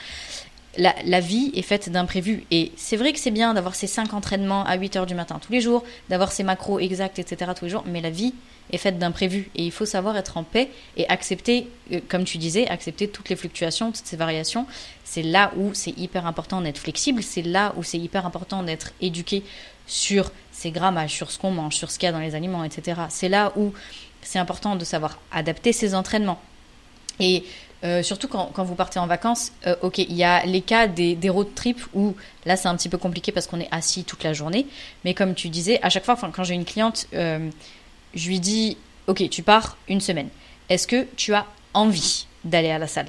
La, vie est faite d'imprévus et c'est vrai que c'est bien d'avoir ces cinq entraînements à 8 heures du matin tous les jours, d'avoir ces macros exacts, etc. tous les jours, mais la vie est faite d'imprévus et il faut savoir être en paix et accepter, euh, comme tu disais, accepter toutes les fluctuations, toutes ces variations. C'est là où c'est hyper important d'être flexible, c'est là où c'est hyper important d'être éduqué sur ces grammages, sur ce qu'on mange, sur ce qu'il y a dans les aliments, etc. C'est là où c'est important de savoir adapter ses entraînements. Et euh, surtout quand, quand, vous partez en vacances, euh, ok, il y a les cas des, des road trips où là c'est un petit peu compliqué parce qu'on est assis toute la journée. Mais comme tu disais, à chaque fois, quand j'ai une cliente je lui dis Ok, tu pars une semaine. Est-ce que tu as envie d'aller à la salle?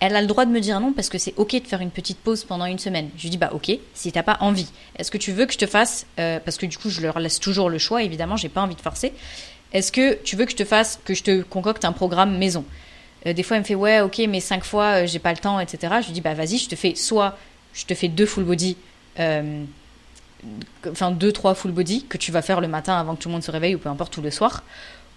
Elle a le droit de me dire non parce que c'est ok de faire une petite pause pendant une semaine. Je lui dis Bah, ok, si t'as pas envie, est-ce que tu veux que je te fasse euh, Parce que du coup, je leur laisse toujours le choix, évidemment, j'ai pas envie de forcer. Est-ce que tu veux que je te fasse, que je te concocte un programme maison? euh, Des fois, elle me fait Ouais, ok, mais cinq fois, euh, j'ai pas le temps, etc. Je lui dis Bah, vas-y, je te fais soit je te fais deux full body enfin deux trois full body que tu vas faire le matin avant que tout le monde se réveille ou peu importe tout le soir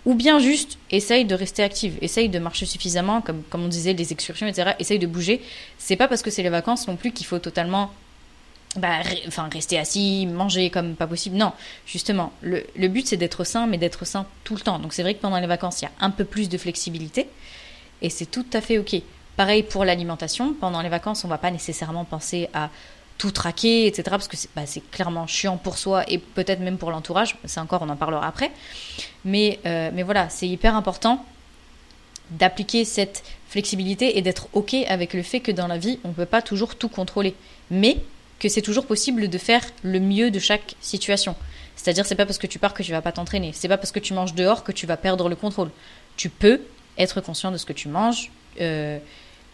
ou bien juste essaye de rester active, essaye de marcher suffisamment, comme, comme on disait, les excursions, etc. Essaye de bouger. C'est pas parce que c'est les vacances non plus qu'il faut totalement bah, rester assis, manger comme pas possible. Non, justement, le, le but c'est d'être sain, mais d'être sain tout le temps. Donc c'est vrai que pendant les vacances, il y a un peu plus de flexibilité et c'est tout à fait ok. Pareil pour l'alimentation. Pendant les vacances, on va pas nécessairement penser à tout traquer, etc. Parce que bah, c'est clairement chiant pour soi et peut-être même pour l'entourage. C'est encore, on en parlera après. Mais, euh, mais voilà, c'est hyper important d'appliquer cette flexibilité et d'être OK avec le fait que dans la vie, on ne peut pas toujours tout contrôler. Mais que c'est toujours possible de faire le mieux de chaque situation. C'est-à-dire, c'est pas parce que tu pars que tu vas pas t'entraîner. C'est pas parce que tu manges dehors que tu vas perdre le contrôle. Tu peux être conscient de ce que tu manges. Euh,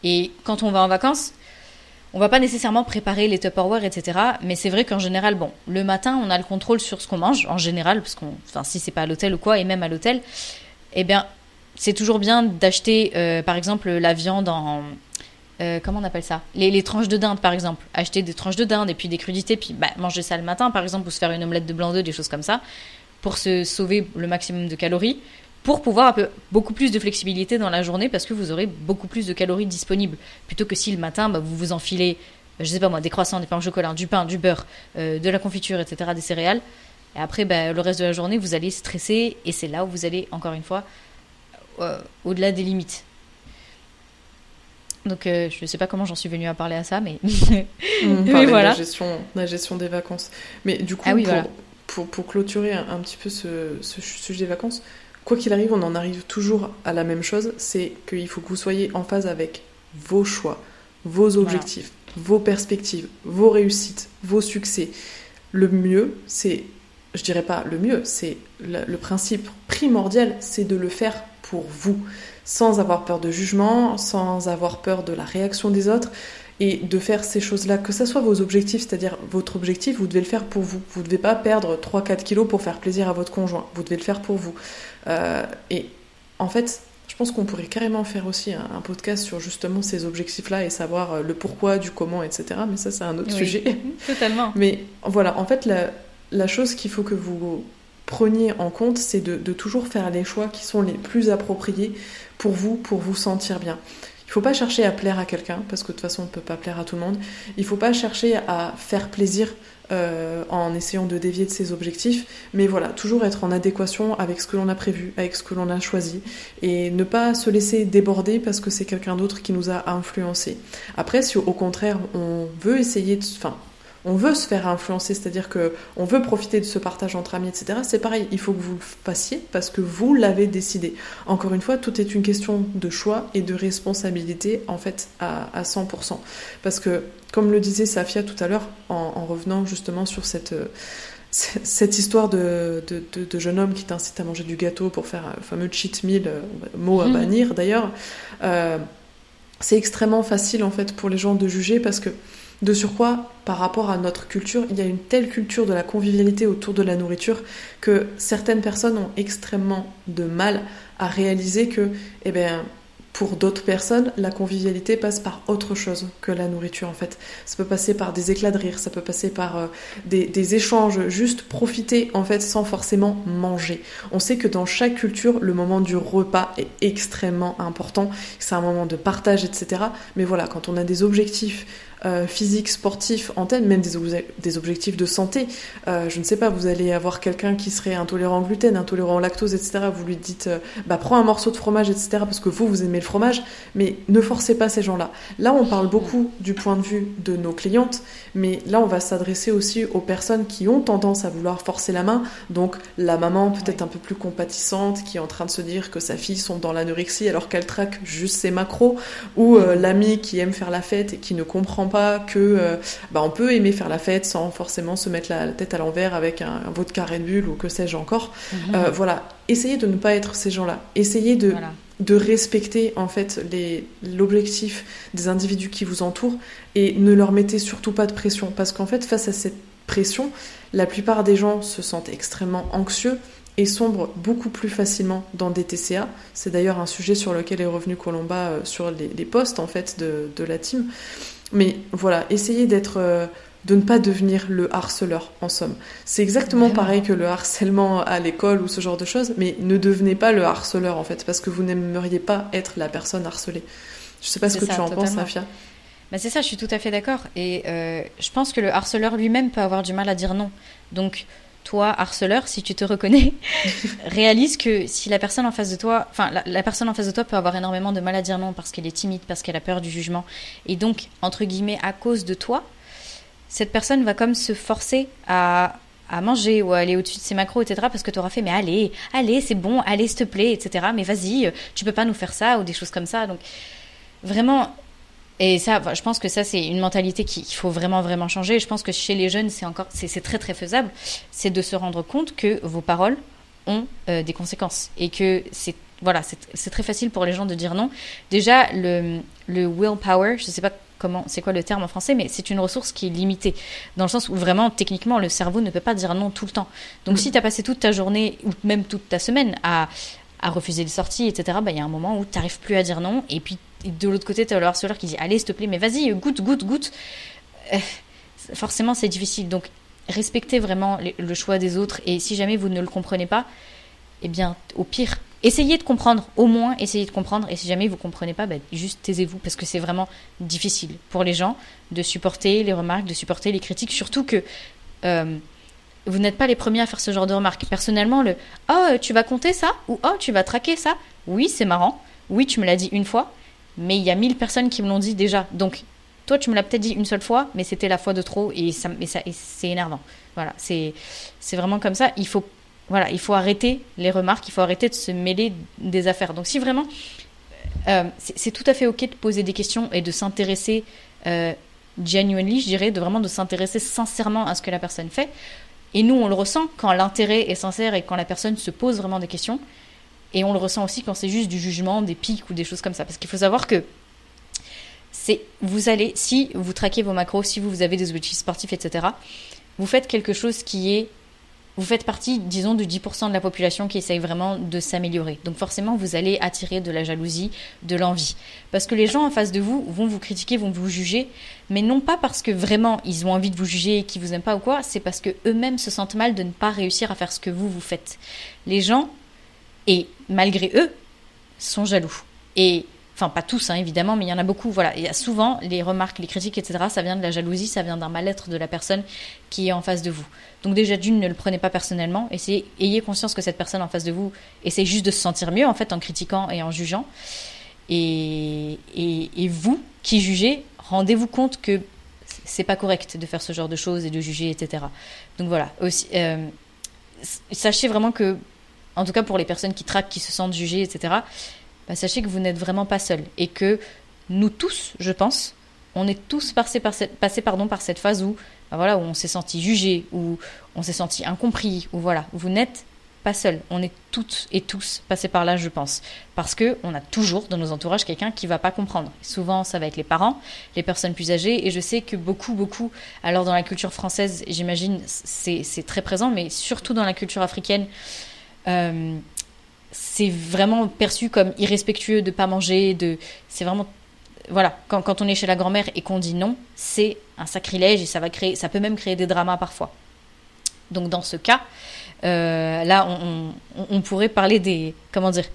et quand on va en vacances, on va pas nécessairement préparer les Tupperware, etc. Mais c'est vrai qu'en général, bon, le matin, on a le contrôle sur ce qu'on mange, en général, parce qu'on, enfin, si c'est pas à l'hôtel ou quoi, et même à l'hôtel, eh bien, c'est toujours bien d'acheter, euh, par exemple, la viande en, euh, comment on appelle ça? Les, tranches de dinde, par exemple. Acheter des tranches de dinde et puis des crudités, puis bah, manger ça le matin, par exemple, ou se faire une omelette de blanc d'œuf, des choses comme ça, pour se sauver le maximum de calories pour pouvoir un peu, beaucoup plus de flexibilité dans la journée parce que vous aurez beaucoup plus de calories disponibles. Plutôt que si le matin, bah, vous vous enfilez, je sais pas moi, des croissants, des pains au chocolat, du pain, du beurre, euh, de la confiture, etc., des céréales. Et après, bah, le reste de la journée, vous allez stresser et c'est là où vous allez, encore une fois, euh, au-delà des limites. Donc je ne sais pas comment j'en suis venue à parler à ça, mais, mmh, voilà. La gestion, la gestion des vacances. Mais du coup, ah pour, pour, clôturer un, petit peu ce, ce, sujet des vacances, quoi qu'il arrive, on en arrive toujours à la même chose, c'est qu'il faut que vous soyez en phase avec vos choix, vos objectifs, vos perspectives, vos réussites, vos succès. Le mieux, c'est, je dirais pas le mieux, c'est le, principe primordial, c'est de le faire pour vous, sans avoir peur de jugement, sans avoir peur de la réaction des autres, et de faire ces choses-là, que ce soit vos objectifs, c'est-à-dire votre objectif, vous devez le faire pour vous. Vous ne devez pas perdre 3-4 kilos pour faire plaisir à votre conjoint, vous devez le faire pour vous. Euh, et en fait, je pense qu'on pourrait carrément faire aussi un, podcast sur justement ces objectifs-là et savoir euh, le pourquoi, du comment, etc. Mais ça, c'est un autre sujet. Totalement. Mais voilà, en fait, la, chose qu'il faut que vous preniez en compte, c'est de, toujours faire les choix qui sont les plus appropriés pour vous, pour vous sentir bien. Il ne faut pas chercher à plaire à quelqu'un, parce que de toute façon, on ne peut pas plaire à tout le monde. Il ne faut pas chercher à faire plaisir euh, en essayant de dévier de ses objectifs. Mais voilà, toujours être en adéquation avec ce que l'on a prévu, avec ce que l'on a choisi, et ne pas se laisser déborder parce que c'est quelqu'un d'autre qui nous a influencé. Après, si au contraire on veut essayer de... on veut se faire influencer, c'est-à-dire que on veut profiter de ce partage entre amis, etc. C'est pareil, il faut que vous le fassiez parce que vous l'avez décidé. Encore une fois, tout est une question de choix et de responsabilité en fait à, à 100%. Parce que, comme le disait Safia tout à l'heure, en, revenant justement sur cette cette histoire de, de, jeune homme qui t'incite à manger du gâteau pour faire un fameux cheat meal, euh, mot à mmh. bannir d'ailleurs, euh, c'est extrêmement facile en fait pour les gens de juger parce que de surcroît, par rapport à notre culture, il y a une telle culture de la convivialité autour de la nourriture que certaines personnes ont extrêmement de mal à réaliser que, eh bien, pour d'autres personnes, la convivialité passe par autre chose que la nourriture en fait. Ça peut passer par des éclats de rire, ça peut passer par euh, des, échanges, juste profiter en fait sans forcément manger. On sait que dans chaque culture, le moment du repas est extrêmement important. C'est un moment de partage, etc. Mais voilà, quand on a des objectifs euh, physique, sportif, en tête, même des, objectifs de santé. Euh, je ne sais pas, vous allez avoir quelqu'un qui serait intolérant au gluten, intolérant au lactose, etc. Vous lui dites, bah prends un morceau de fromage, etc. parce que vous, vous aimez le fromage, mais ne forcez pas ces gens-là. Là, on parle beaucoup du point de vue de nos clientes, mais là, on va s'adresser aussi aux personnes qui ont tendance à vouloir forcer la main. Donc, la maman peut-être un peu plus compatissante, qui est en train de se dire que sa fille sont dans l'anorexie alors qu'elle traque juste ses macros, ou l'ami qui aime faire la fête et qui ne comprend pas que euh, bah, on peut aimer faire la fête sans forcément se mettre la, tête à l'envers avec un, un vodka Red Bull ou que sais-je encore. Mhm. Euh, voilà, essayez de ne pas être ces gens-là. Essayez de de respecter en fait l'objectif des individus qui vous entourent et ne leur mettez surtout pas de pression parce qu'en fait face à cette pression la plupart des gens se sentent extrêmement anxieux et sombrent beaucoup plus facilement dans des TCA. C'est d'ailleurs un sujet sur lequel est revenu Colomba euh, sur les, postes en fait de, de la team. Mais voilà, essayez d'être, euh, de ne pas devenir le harceleur, en somme. C'est exactement pareil que le harcèlement à l'école ou ce genre de choses, mais ne devenez pas le harceleur, en fait, parce que vous n'aimeriez pas être la personne harcelée. Je sais pas ce que tu en penses, Safia. Bah c'est ça, je suis tout à fait d'accord. Et euh, je pense que le harceleur lui-même peut avoir du mal à dire non. Donc, toi, harceleur, si tu te reconnais, réalise que si la personne en face de toi, enfin, la, personne en face de toi peut avoir énormément de mal à dire non parce qu'elle est timide, parce qu'elle a peur du jugement, et donc, entre guillemets, à cause de toi, cette personne va comme se forcer à, à manger ou à aller au-dessus de ses macros, etc. Parce que tu auras fait, mais allez, allez, c'est bon, allez, s'il te plaît, etc. Mais vas-y, tu peux pas nous faire ça ou des choses comme ça. Donc, vraiment, et ça, je pense que ça, c'est une mentalité qu'il faut vraiment, vraiment changer. Je pense que chez les jeunes, c'est encore, c'est très, très faisable. C'est de se rendre compte que vos paroles ont euh, des conséquences et que c'est voilà, c'est très facile pour les gens de dire non. Déjà, le, le willpower, je sais pas comment, c'est quoi le terme en français, mais c'est une ressource qui est limitée, dans le sens où vraiment, techniquement, le cerveau ne peut pas dire non tout le temps. Donc, mm. si tu as passé toute ta journée, ou même toute ta semaine, à, à refuser les sorties, etc., bah, il y a un moment où tu n'arrives plus à dire non, et puis de l'autre côté, tu as le harceleur qui dit Allez, s'il te plaît, mais vas-y, goûte, goûte, goûte. Euh, forcément, c'est difficile. Donc, respectez vraiment le choix des autres. Et si jamais vous ne le comprenez pas, eh bien, au pire, essayez de comprendre. Au moins, essayez de comprendre. Et si jamais vous ne comprenez pas, bah, juste taisez-vous. Parce que c'est vraiment difficile pour les gens de supporter les remarques, de supporter les critiques. Surtout que. Euh, vous n'êtes pas les premiers à faire ce genre de remarques. Personnellement, le Oh, tu vas compter ça? Ou Oh, tu vas traquer ça? Oui, c'est marrant. Oui, tu me l'as dit une fois mais il y a mille personnes qui me l'ont dit déjà. Donc, toi, tu me l'as peut-être dit une seule fois, mais c'était la fois de trop et, ça, ça, c'est énervant. Voilà, c'est vraiment comme ça. Il faut, voilà, il faut arrêter les remarques, il faut arrêter de se mêler des affaires. Donc, si vraiment, euh, c'est, tout à fait OK de poser des questions et de s'intéresser euh, genuinely, je dirais, de vraiment de s'intéresser sincèrement à ce que la personne fait. Et nous, on le ressent quand l'intérêt est sincère et quand la personne se pose vraiment des questions. Et on le ressent aussi quand c'est juste du jugement, des pics ou des choses comme ça. Parce qu'il faut savoir que c'est vous allez, si vous traquez vos macros, si vous avez des objectifs sportifs, etc., vous faites quelque chose qui est vous faites partie, disons, de 10% de la population qui essaye vraiment de s'améliorer. Donc forcément, vous allez attirer de la jalousie, de l'envie. Parce que les gens en face de vous vont vous critiquer, vont vous juger, mais non pas parce que vraiment ils ont envie de vous juger et qu'ils vous aiment pas ou quoi, c'est parce que eux-mêmes se sentent mal de ne pas réussir à faire ce que vous, vous faites. Les gens, et malgré eux, sont jaloux. Et Enfin, pas tous, hein, évidemment, mais il y en a beaucoup. Voilà. Et souvent, les remarques, les critiques, etc., ça vient de la jalousie, ça vient d'un mal-être de la personne qui est en face de vous. Donc, déjà, d'une, ne le prenez pas personnellement. Essayez, ayez conscience que cette personne en face de vous essaie juste de se sentir mieux, en fait, en critiquant et en jugeant. Et, et, vous, qui jugez, rendez-vous compte que c'est pas correct de faire ce genre de choses et de juger, etc. Donc, voilà. Aussi, euh, sachez vraiment que, en tout cas pour les personnes qui traquent, qui se sentent jugées, etc., bah, sachez que vous n'êtes vraiment pas seul et que nous tous, je pense, on est tous passés par cette, phase où, bah, voilà, où on s'est senti jugé, où on s'est senti incompris, où voilà, vous n'êtes pas seul. On est toutes et tous passés par là, je pense, parce que on a toujours dans nos entourages quelqu'un qui va pas comprendre. Souvent, ça va être les parents, les personnes plus âgées, et je sais que beaucoup, beaucoup, alors dans la culture française, j'imagine, c'est très présent, mais surtout dans la culture africaine. Euh, c'est vraiment perçu comme irrespectueux de pas manger, de c'est vraiment voilà, quand, quand, on est chez la grand-mère et qu'on dit non, c'est un sacrilège et ça va créer, ça peut même créer des dramas parfois. Donc dans ce cas, euh, là, on, pourrait parler des, comment dire,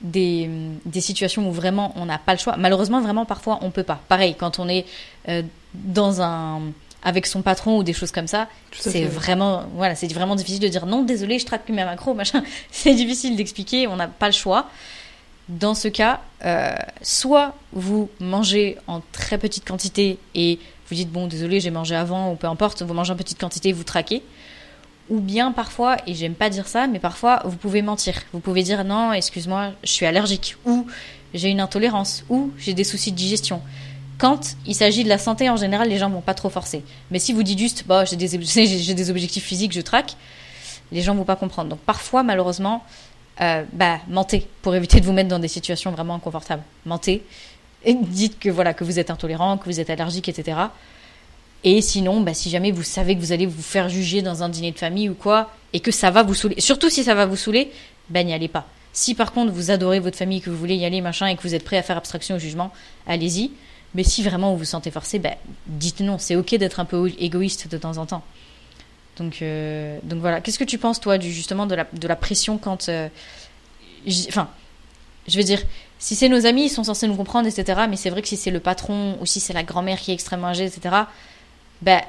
des, des situations où vraiment on n'a pas le choix. Malheureusement, vraiment parfois on peut pas. Pareil, quand on est euh, dans un avec son patron ou des choses comme ça, c'est vraiment, voilà, c'est vraiment difficile de dire non, désolé, je traque plus mes macros, machin. C'est difficile d'expliquer, on n'a pas le choix. Dans ce cas, euh, soit vous mangez en très petite quantité et vous dites bon, désolé, j'ai mangé avant ou peu importe, vous mangez en petite quantité, vous traquez. Ou bien parfois, et j'aime pas dire ça, mais parfois vous pouvez mentir. Vous pouvez dire non, excuse-moi, je suis allergique, ou j'ai une intolérance, ou j'ai des soucis de digestion. Quand il s'agit de la santé, en général, les gens vont pas trop forcer. Mais si vous dites juste, bah, j'ai des, des objectifs physiques, je traque, les gens vont pas comprendre. Donc parfois, malheureusement, euh, bah, mentez pour éviter de vous mettre dans des situations vraiment inconfortables. Mentez et dites que voilà que vous êtes intolérant, que vous êtes allergique, etc. Et sinon, bah, si jamais vous savez que vous allez vous faire juger dans un dîner de famille ou quoi, et que ça va vous saouler, surtout si ça va vous saouler, ben n'y allez pas. Si par contre vous adorez votre famille, que vous voulez y aller, machin, et que vous êtes prêt à faire abstraction au jugement, allez-y. Mais si vraiment vous vous sentez forcé, bah, dites non. C'est ok d'être un peu égoïste de temps en temps. Donc, euh, donc voilà. Qu'est-ce que tu penses, toi, du, justement de la, de la pression quand. Euh, enfin, je veux dire, si c'est nos amis, ils sont censés nous comprendre, etc. Mais c'est vrai que si c'est le patron ou si c'est la grand-mère qui est extrêmement âgée, etc., ben,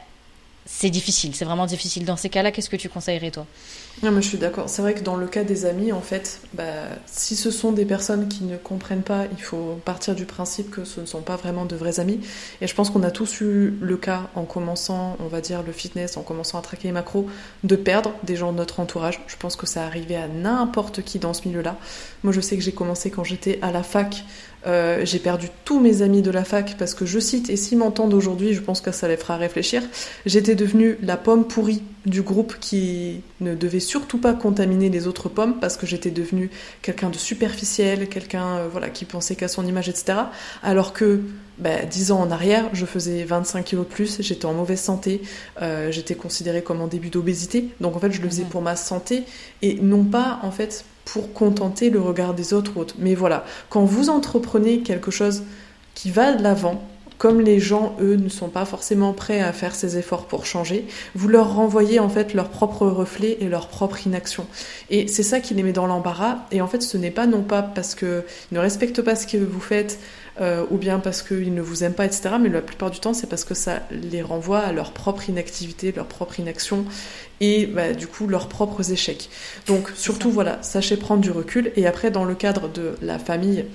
c'est difficile. C'est vraiment difficile. Dans ces cas-là, qu'est-ce que tu conseillerais, toi? Non, mais je suis d'accord. C'est vrai que dans le cas des amis, en fait, bah, si ce sont des personnes qui ne comprennent pas, il faut partir du principe que ce ne sont pas vraiment de vrais amis. Et je pense qu'on a tous eu le cas en commençant, on va dire, le fitness, en commençant à traquer les macros, de perdre des gens de notre entourage. Je pense que ça arrivait à n'importe qui dans ce milieu-là. Moi, je sais que j'ai commencé quand j'étais à la fac. Euh, j'ai perdu tous mes amis de la fac parce que je cite, et s'ils m'entendent aujourd'hui, je pense que ça les fera réfléchir, j'étais devenue la pomme pourrie du groupe qui ne devait surtout pas contaminer les autres pommes parce que j'étais devenue quelqu'un de superficiel, quelqu'un euh, voilà, qui pensait qu'à son image, etc. Alors que bah, 10 ans en arrière, je faisais 25 kilos de plus, j'étais en mauvaise santé, euh, j'étais considérée comme en début d'obésité. Donc en fait, je le faisais mhm. pour ma santé et non pas en fait pour contenter le regard des autres autres. Mais voilà, quand vous entreprenez quelque chose qui va de l'avant, comme les gens, eux, ne sont pas forcément prêts à faire ces efforts pour changer, vous leur renvoyez en fait leur propre reflet et leur propre inaction. Et c'est ça qui les met dans l'embarras. Et en fait, ce n'est pas non pas parce qu'ils ne respectent pas ce que vous faites, euh, ou bien parce qu'ils ne vous aiment pas, etc. Mais la plupart du temps, c'est parce que ça les renvoie à leur propre inactivité, leur propre inaction, et bah, du coup leurs propres échecs. Donc surtout, voilà, sachez prendre du recul. Et après, dans le cadre de la famille,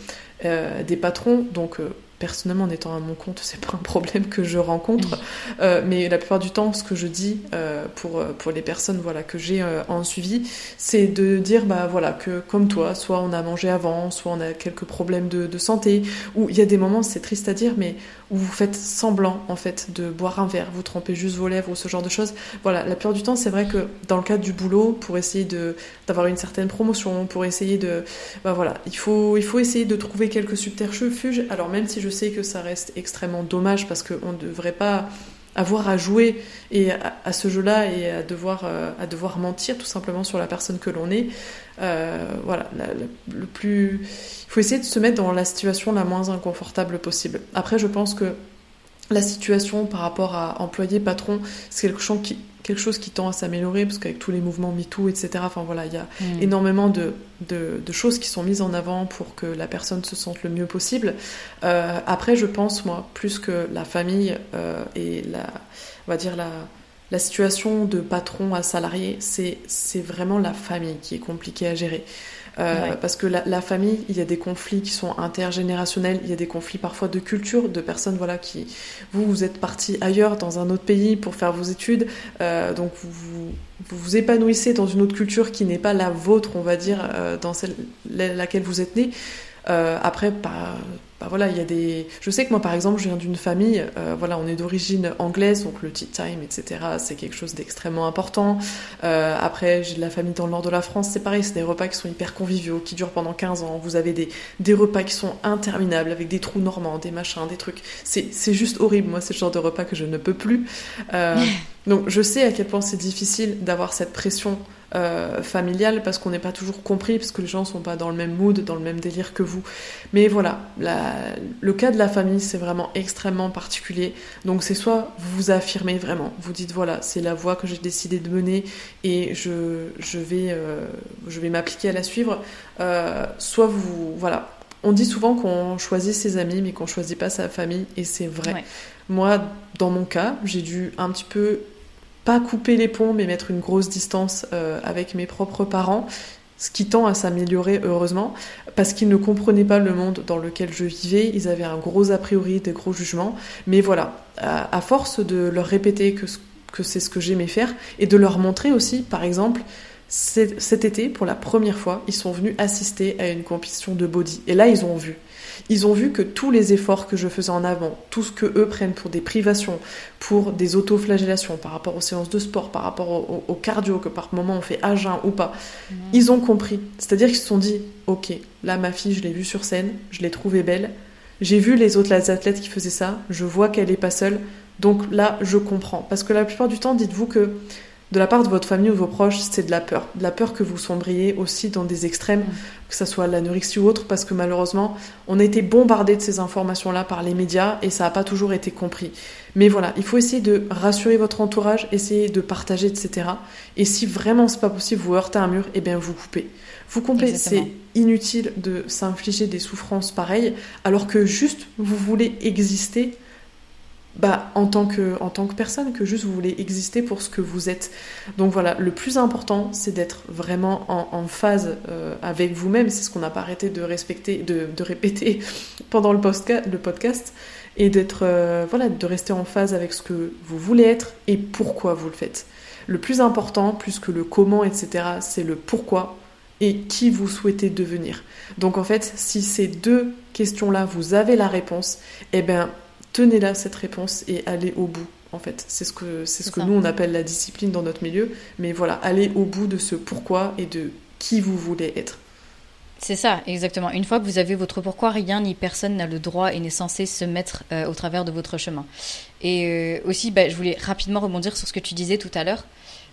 des patrons, donc personnellement, en étant à mon compte, c'est pas un problème que je rencontre. Euh, mais la plupart du temps, ce que je dis euh, pour, euh, pour les personnes voilà, que j'ai en suivi, c'est de dire bah, voilà, que comme toi, soit on a mangé avant, soit on a quelques problèmes de, de santé, ou il y a des moments, c'est triste à dire, mais où vous faites semblant en fait de boire un verre, vous trempez juste vos lèvres ou ce genre de choses. Voilà, la plupart du temps, c'est vrai que dans le cadre du boulot, pour essayer de d'avoir une certaine promotion, pour essayer de, bah voilà, il faut il faut essayer de trouver quelques subterfuges. Alors même si je sais que ça reste extrêmement dommage parce qu'on ne devrait pas avoir à jouer et à, ce jeu-là et à devoir, euh, à devoir mentir tout simplement sur la personne que l'on est. Euh, voilà, le plus, il faut essayer de se mettre dans la situation la moins inconfortable possible. Après, je pense que la situation par rapport à employé, patron, c'est quelque chose qui, quelque chose qui tend à s'améliorer parce qu'avec tous les mouvements MeToo, etc., enfin voilà, il y a hmm. énormément de, de, choses qui sont mises en avant pour que la personne se sente le mieux possible. Euh, après, je pense, moi, plus que la famille euh, et la, on va dire la, la situation de patron à salarié, c'est vraiment la famille qui est compliquée à gérer. Euh, parce que la, famille, il y a des conflits qui sont intergénérationnels, il y a des conflits parfois de culture, de personnes voilà qui vous vous êtes partis ailleurs dans un autre pays pour faire vos études, euh, donc vous, vous, épanouissez dans une autre culture qui n'est pas la vôtre, on va dire, euh, dans celle laquelle vous êtes né. après, pas bah voilà, il y a des. Je sais que moi, par exemple, je viens d'une famille, euh, voilà, on est d'origine anglaise, donc le tea time, etc., c'est quelque chose d'extrêmement important. Euh, après, j'ai de la famille dans le nord de la France, c'est pareil, c'est des repas qui sont hyper conviviaux, qui durent pendant 15 ans. Vous avez des, des repas qui sont interminables, avec des trous normands, des machins, des trucs. C'est juste horrible, moi, c'est le genre de repas que je ne peux plus. Euh, donc, je sais à quel point c'est difficile d'avoir cette pression euh, familiale parce qu'on n'est pas toujours compris, parce que les gens sont pas dans le même mood, dans le même délire que vous. Mais voilà, le cas de la famille, c'est vraiment extrêmement particulier. Donc c'est soit vous vous affirmez vraiment, vous dites voilà, c'est la voie que j'ai décidé de mener et je, je vais, euh, je vais m'appliquer à la suivre, euh, soit vous, voilà. On dit souvent qu'on choisit ses amis, mais qu'on choisit pas sa famille, et c'est vrai. Moi, dans mon cas, j'ai dû un petit peu pas couper les ponts, mais mettre une grosse distance euh, avec mes propres parents, ce qui tend à s'améliorer heureusement, parce qu'ils ne comprenaient pas le monde dans lequel je vivais, ils avaient un gros a priori, des gros jugements, mais voilà, à, force de leur répéter que, que c'est ce que j'aimais faire, et de leur montrer aussi, par exemple, cet été, pour la première fois, ils sont venus assister à une compétition de body. Et là, ils ont vu. Ils ont vu que tous les efforts que je faisais en avant, tout ce que eux prennent pour des privations, pour des autoflagellations par rapport aux séances de sport, par rapport au, cardio, que par moment on fait à jeun ou pas, ils ont compris. C'est-à-dire qu'ils se sont dit, ok, là ma fille, je l'ai vue sur scène, je l'ai trouvée belle, j'ai vu les autres athlètes qui faisaient ça, je vois qu'elle n'est pas seule, donc là je comprends. Parce que la plupart du temps, dites-vous que de la part de votre famille ou de vos proches, c'est de la peur. De la peur que vous sombriez aussi dans des extrêmes, que ce soit l'anorexie ou autre, parce que malheureusement, on a été bombardé de ces informations-là par les médias et ça n'a pas toujours été compris. Mais voilà, il faut essayer de rassurer votre entourage, essayer de partager, etc. Et si vraiment c'est pas possible, vous heurtez un mur, et eh bien vous coupez. Vous coupez, c'est inutile de s'infliger des souffrances pareilles, alors que juste vous voulez exister bah, en, tant que, en tant que personne, que juste vous voulez exister pour ce que vous êtes. Donc voilà, le plus important, c'est d'être vraiment en, phase euh, avec vous-même. C'est ce qu'on n'a pas arrêté de, respecter, de, de répéter pendant le, le podcast. Et d'être, euh, voilà, de rester en phase avec ce que vous voulez être et pourquoi vous le faites. Le plus important, plus que le comment, etc., c'est le pourquoi et qui vous souhaitez devenir. Donc en fait, si ces deux questions-là, vous avez la réponse, eh bien, tenez là cette réponse et allez au bout. En fait, c'est ce que c'est ce que nous on appelle la discipline dans notre milieu. Mais voilà, allez au bout de ce pourquoi et de qui vous voulez être. C'est ça, exactement. Une fois que vous avez votre pourquoi, rien ni personne n'a le droit et n'est censé se mettre euh, au travers de votre chemin. Et euh, aussi, bah, je voulais rapidement rebondir sur ce que tu disais tout à l'heure.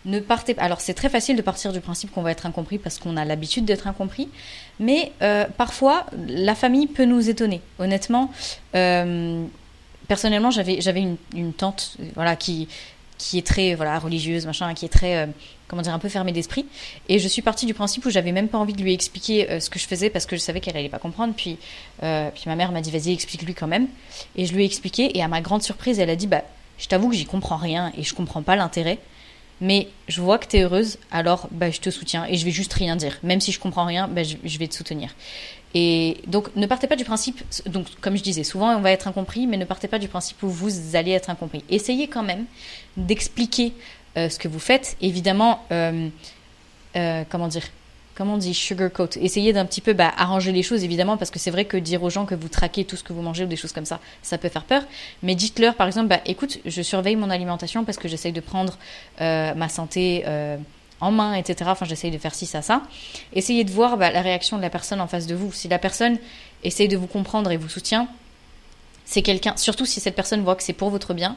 Ne partez Alors, c'est très facile de partir du principe qu'on va être incompris parce qu'on a l'habitude d'être incompris. Mais euh, parfois, la famille peut nous étonner. Honnêtement, personnellement, j'avais j'avais une, tante, voilà, qui qui est très voilà religieuse, machin, qui est très euh, comment dire un peu fermée d'esprit. Et je suis partie du principe où j'avais même pas envie de lui expliquer euh, ce que je faisais parce que je savais qu'elle allait pas comprendre. Puis euh, puis ma mère m'a dit vas-y explique-lui quand même. Et je lui ai expliqué et à ma grande surprise, elle a dit bah je t'avoue que j'y comprends rien et je comprends pas l'intérêt. mais je vois que tu es heureuse, alors bah, je te soutiens et je vais juste rien dire. Même si je comprends rien, bah, je, vais te soutenir. Et donc, ne partez pas du principe, donc comme je disais, souvent on va être incompris, mais ne partez pas du principe où vous allez être incompris. Essayez quand même d'expliquer euh, ce que vous faites. Évidemment, euh, euh, comment dire comment on dit sugarcoat Essayez d'un petit peu bah, arranger les choses, évidemment, parce que c'est vrai que dire aux gens que vous traquez tout ce que vous mangez ou des choses comme ça, ça peut faire peur. Mais dites-leur, par exemple, bah, écoute, je surveille mon alimentation parce que j'essaye de prendre ma santé en main, etc. Enfin, j'essaye de faire ci, ça, ça. Essayez de voir bah, la réaction de la personne en face de vous. Si la personne essaye de vous comprendre et vous soutient, c'est quelqu'un, surtout si cette personne voit que c'est pour votre bien,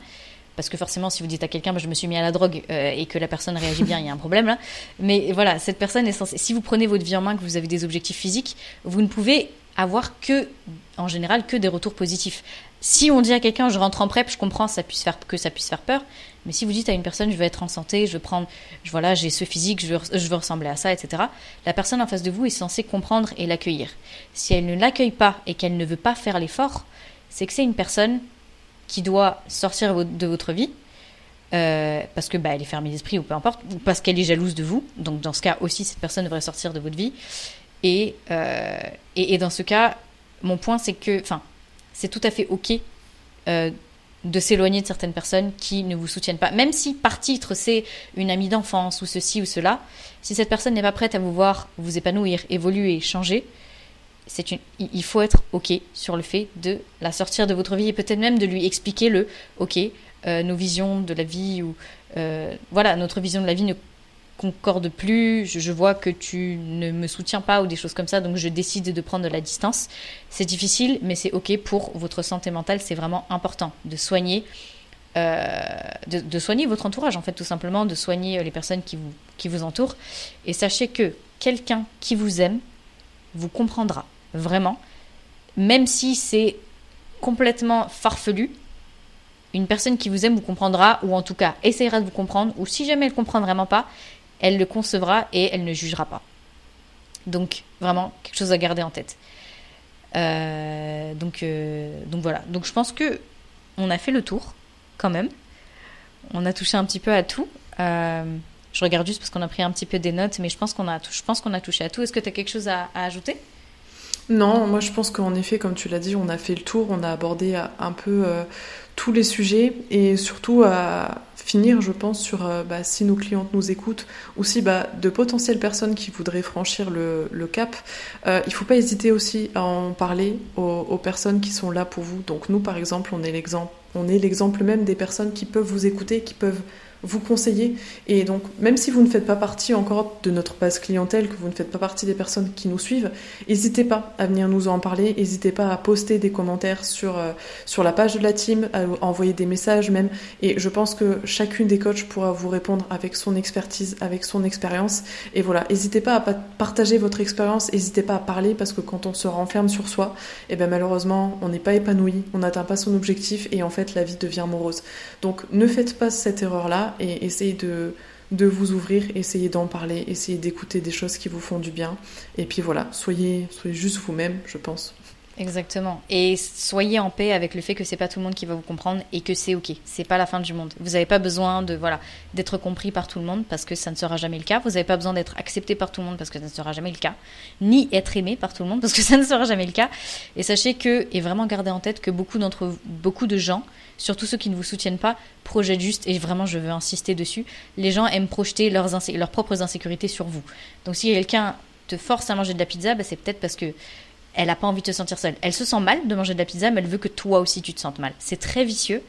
parce que forcément, si vous dites à quelqu'un, bah, je me suis mis à la drogue euh, et que la personne réagit bien, il y a un problème là. Mais voilà, cette personne est censée. Si vous prenez votre vie en main, que vous avez des objectifs physiques, vous ne pouvez avoir que, en général, que des retours positifs. Si on dit à quelqu'un, je rentre en prep, je comprends que ça puisse faire peur. Mais si vous dites à une personne, je veux être en santé, je veux prendre, voilà, j'ai ce physique, je veux, ressembler à ça, etc. La personne en face de vous est censée comprendre et l'accueillir. Si elle ne l'accueille pas et qu'elle ne veut pas faire l'effort, c'est que c'est une personne qui doit sortir de votre vie, euh, parce que bah, elle est fermée d'esprit ou peu importe, ou parce qu'elle est jalouse de vous. Donc dans ce cas aussi, cette personne devrait sortir de votre vie. Et, euh, et, dans ce cas, mon point c'est que, enfin, c'est tout à fait ok euh, de s'éloigner de certaines personnes qui ne vous soutiennent pas, même si par titre c'est une amie d'enfance ou ceci ou cela. Si cette personne n'est pas prête à vous voir vous épanouir, évoluer, changer, c'est une, il faut être OK sur le fait de la sortir de votre vie et peut-être même de lui expliquer le OK, euh, nos visions de la vie ou euh, voilà, notre vision de la vie ne concorde plus, je, vois que tu ne me soutiens pas ou des choses comme ça, donc je décide de prendre de la distance. C'est difficile, mais c'est OK pour votre santé mentale, c'est vraiment important de soigner. Euh, de, soigner votre entourage, en fait, tout simplement, de soigner les personnes qui vous, qui vous entourent. Et sachez que quelqu'un qui vous aime vous comprendra vraiment. Même si c'est complètement farfelu, une personne qui vous aime vous comprendra, ou en tout cas essayera de vous comprendre, ou si jamais elle ne comprend vraiment pas, elle le concevra et elle ne jugera pas. Donc vraiment quelque chose à garder en tête. Euh, donc, euh, donc voilà. Donc je pense que on a fait le tour quand même. On a touché un petit peu à tout. Euh, je regarde juste parce qu'on a pris un petit peu des notes, mais je pense qu'on a, touché à tout. Est-ce que tu as quelque chose à, à ajouter? Non, moi je pense qu'en effet, comme tu l'as dit, on a fait le tour, on a abordé un peu tous les sujets et surtout à finir, je pense, sur euh, bah, si nos clientes nous écoutent, aussi bah, de potentielles personnes qui voudraient franchir le, le cap. Euh, il ne faut pas hésiter aussi à en parler aux, aux, personnes qui sont là pour vous. Donc nous, par exemple, on est l'exemple, on est l'exemple même des personnes qui peuvent vous écouter, qui peuvent vous conseiller. Et donc, même si vous ne faites pas partie encore de notre base clientèle, que vous ne faites pas partie des personnes qui nous suivent, n'hésitez pas à venir nous en parler, n'hésitez pas à poster des commentaires sur, euh, sur la page de la team, à envoyer des messages même. Et je pense que chacune des coachs pourra vous répondre avec son expertise, avec son expérience. Et voilà, n'hésitez pas à partager votre expérience, n'hésitez pas à parler parce que quand on se renferme sur soi, et eh ben malheureusement, on n'est pas épanoui, on n'atteint pas son objectif et en fait, la vie devient morose. Donc, ne faites pas cette erreur-là et essayez de, de vous ouvrir, essayez d'en parler, essayez d'écouter des choses qui vous font du bien. Et puis voilà, soyez, soyez juste vous-même, je pense. Exactement. Et soyez en paix avec le fait que c'est pas tout le monde qui va vous comprendre et que c'est ok. C'est pas la fin du monde. Vous n'avez pas besoin de voilà d'être compris par tout le monde parce que ça ne sera jamais le cas. Vous n'avez pas besoin d'être accepté par tout le monde parce que ça ne sera jamais le cas. Ni être aimé par tout le monde parce que ça ne sera jamais le cas. Et sachez que et vraiment gardez en tête que beaucoup d'entre beaucoup de gens, surtout ceux qui ne vous soutiennent pas, projettent juste et vraiment je veux insister dessus. Les gens aiment projeter leurs leurs propres insécurités sur vous. Donc si quelqu'un te force à manger de la pizza, bah, c'est peut-être parce que elle n'a pas envie de se sentir seule. Elle se sent mal de manger de la pizza, mais elle veut que toi aussi tu te sentes mal. C'est très vicieux.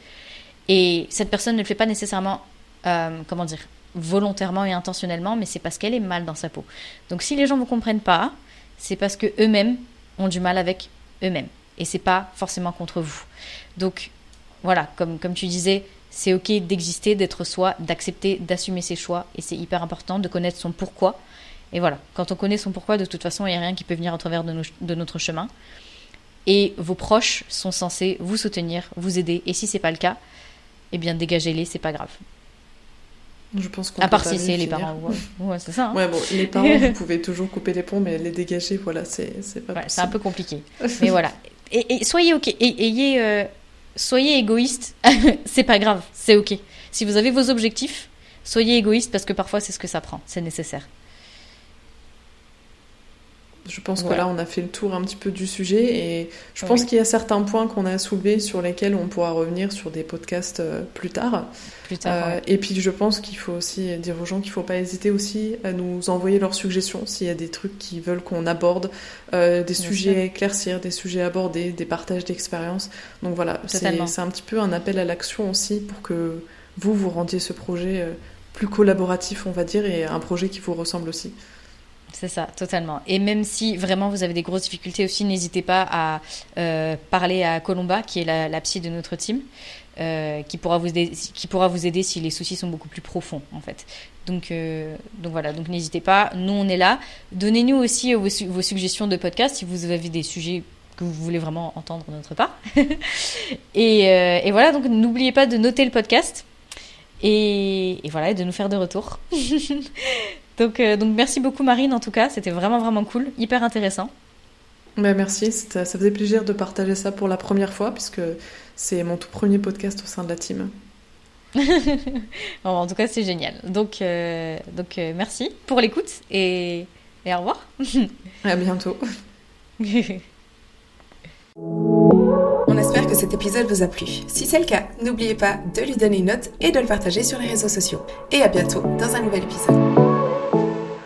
Et cette personne ne le fait pas nécessairement, euh, comment dire, volontairement et intentionnellement, mais c'est parce qu'elle est mal dans sa peau. Donc si les gens ne vous comprennent pas, c'est parce que eux-mêmes ont du mal avec eux-mêmes. Et c'est pas forcément contre vous. Donc voilà, comme, comme tu disais, c'est ok d'exister, d'être soi, d'accepter, d'assumer ses choix. Et c'est hyper important de connaître son pourquoi et voilà, quand on connaît son pourquoi, de toute façon, il n'y a rien qui peut venir au travers de, nos, de, notre chemin. Et vos proches sont censés vous soutenir, vous aider. Et si c'est pas le cas, eh bien dégagez-les, c'est pas grave. Je pense qu'on À part si c'est les parents. Ouais, ouais c'est ça. Hein. Ouais, bon, les parents, vous pouvez toujours couper les ponts, mais les dégager, voilà, c'est pas ouais, C'est un peu compliqué. mais voilà. Et, et, soyez ok. Et, ayez, euh, soyez égoïste. c'est pas grave, c'est ok. Si vous avez vos objectifs, soyez égoïste parce que parfois c'est ce que ça prend, c'est nécessaire. Je pense que là, on a fait le tour un petit peu du sujet et je pense qu'il y a certains points qu'on a soulevés sur lesquels on pourra revenir sur des podcasts euh, plus tard. Plus tard euh, Et puis, je pense qu'il faut aussi dire aux gens qu'il ne faut pas hésiter aussi à nous envoyer leurs suggestions s'il y a des trucs qu'ils veulent qu'on aborde, euh, des sujets à éclaircir, des sujets abordés, des partages d'expériences. Donc voilà, c'est un petit peu un appel à l'action aussi pour que vous, vous rendiez ce projet plus collaboratif, on va dire, et un projet qui vous ressemble aussi. C'est ça, totalement. Et même si vraiment vous avez des grosses difficultés aussi, n'hésitez pas à euh, parler à Colomba, qui est la, psy de notre team, euh, qui, pourra vous aider, qui pourra vous aider si les soucis sont beaucoup plus profonds, en fait. Donc, euh, donc voilà, donc n'hésitez pas, nous on est là. Donnez-nous aussi vos, suggestions de podcast si vous avez des sujets que vous voulez vraiment entendre de notre part. et, et, voilà, donc n'oubliez pas de noter le podcast. Et, et voilà, et de nous faire de retour. Donc, euh, donc merci beaucoup Marine en tout cas, c'était vraiment vraiment cool, hyper intéressant. Bah, merci, ça faisait plaisir de partager ça pour la première fois puisque c'est mon tout premier podcast au sein de la team. en tout cas c'est génial. Donc, euh, donc euh, merci pour l'écoute et, et au revoir. à bientôt. On espère que cet épisode vous a plu. Si c'est le cas, n'oubliez pas de lui donner une note et de le partager sur les réseaux sociaux. Et à bientôt dans un nouvel épisode.